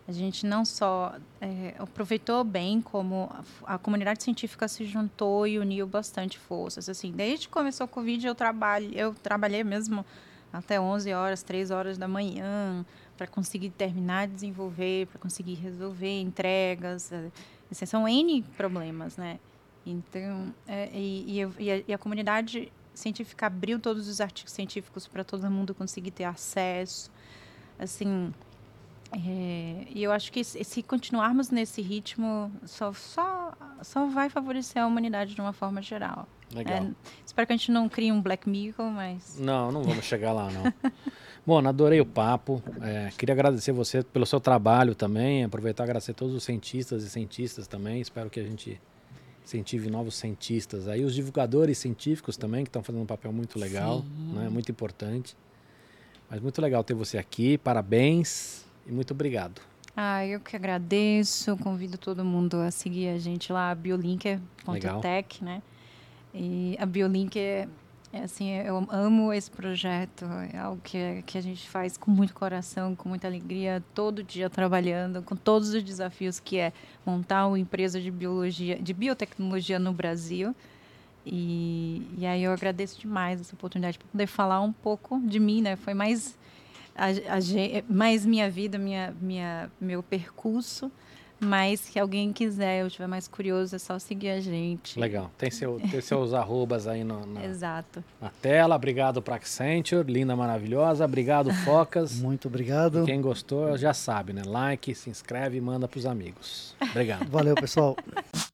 a gente não só é, aproveitou bem como a, a, comunidade científica se juntou e uniu bastante forças. Assim, desde que começou o Covid, eu trabalho, eu trabalhei mesmo até 11 horas, 3 horas da manhã para conseguir terminar de desenvolver, para conseguir resolver entregas. É, assim, são N problemas, né? Então, é, e, e, a, e a comunidade científica abriu todos os artigos científicos para todo mundo conseguir ter acesso. Assim, é, e eu acho que se continuarmos nesse ritmo, só, só, só vai favorecer a humanidade de uma forma geral. Legal. É, espero que a gente não crie um Black Mirror, mas... Não, não vamos chegar lá, não. Bom, adorei o papo. É, queria agradecer você pelo seu trabalho também. Aproveitar e agradecer todos os cientistas e cientistas também. Espero que a gente incentive novos cientistas. Aí os divulgadores científicos também, que estão fazendo um papel muito legal, né? muito importante. Mas muito legal ter você aqui, parabéns e muito obrigado. Ah, eu que agradeço, convido todo mundo a seguir a gente lá, biolinker.tech, né? E a Biolinker é assim, eu amo esse projeto, é algo que, que a gente faz com muito coração, com muita alegria, todo dia trabalhando, com todos os desafios que é montar uma empresa de biologia, de biotecnologia no Brasil. E, e aí eu agradeço demais essa oportunidade para poder falar um pouco de mim, né? Foi mais, a, a, mais minha vida, minha, minha, meu percurso Mas se alguém quiser ou tiver mais curioso, é só seguir a gente. Legal. Tem, seu, tem seus arrobas aí no, na, Exato. na tela. Obrigado para Accenture, linda, maravilhosa. Obrigado, Focas. Muito obrigado. E quem gostou já sabe, né? Like, se inscreve e manda pros amigos. Obrigado. Valeu, pessoal.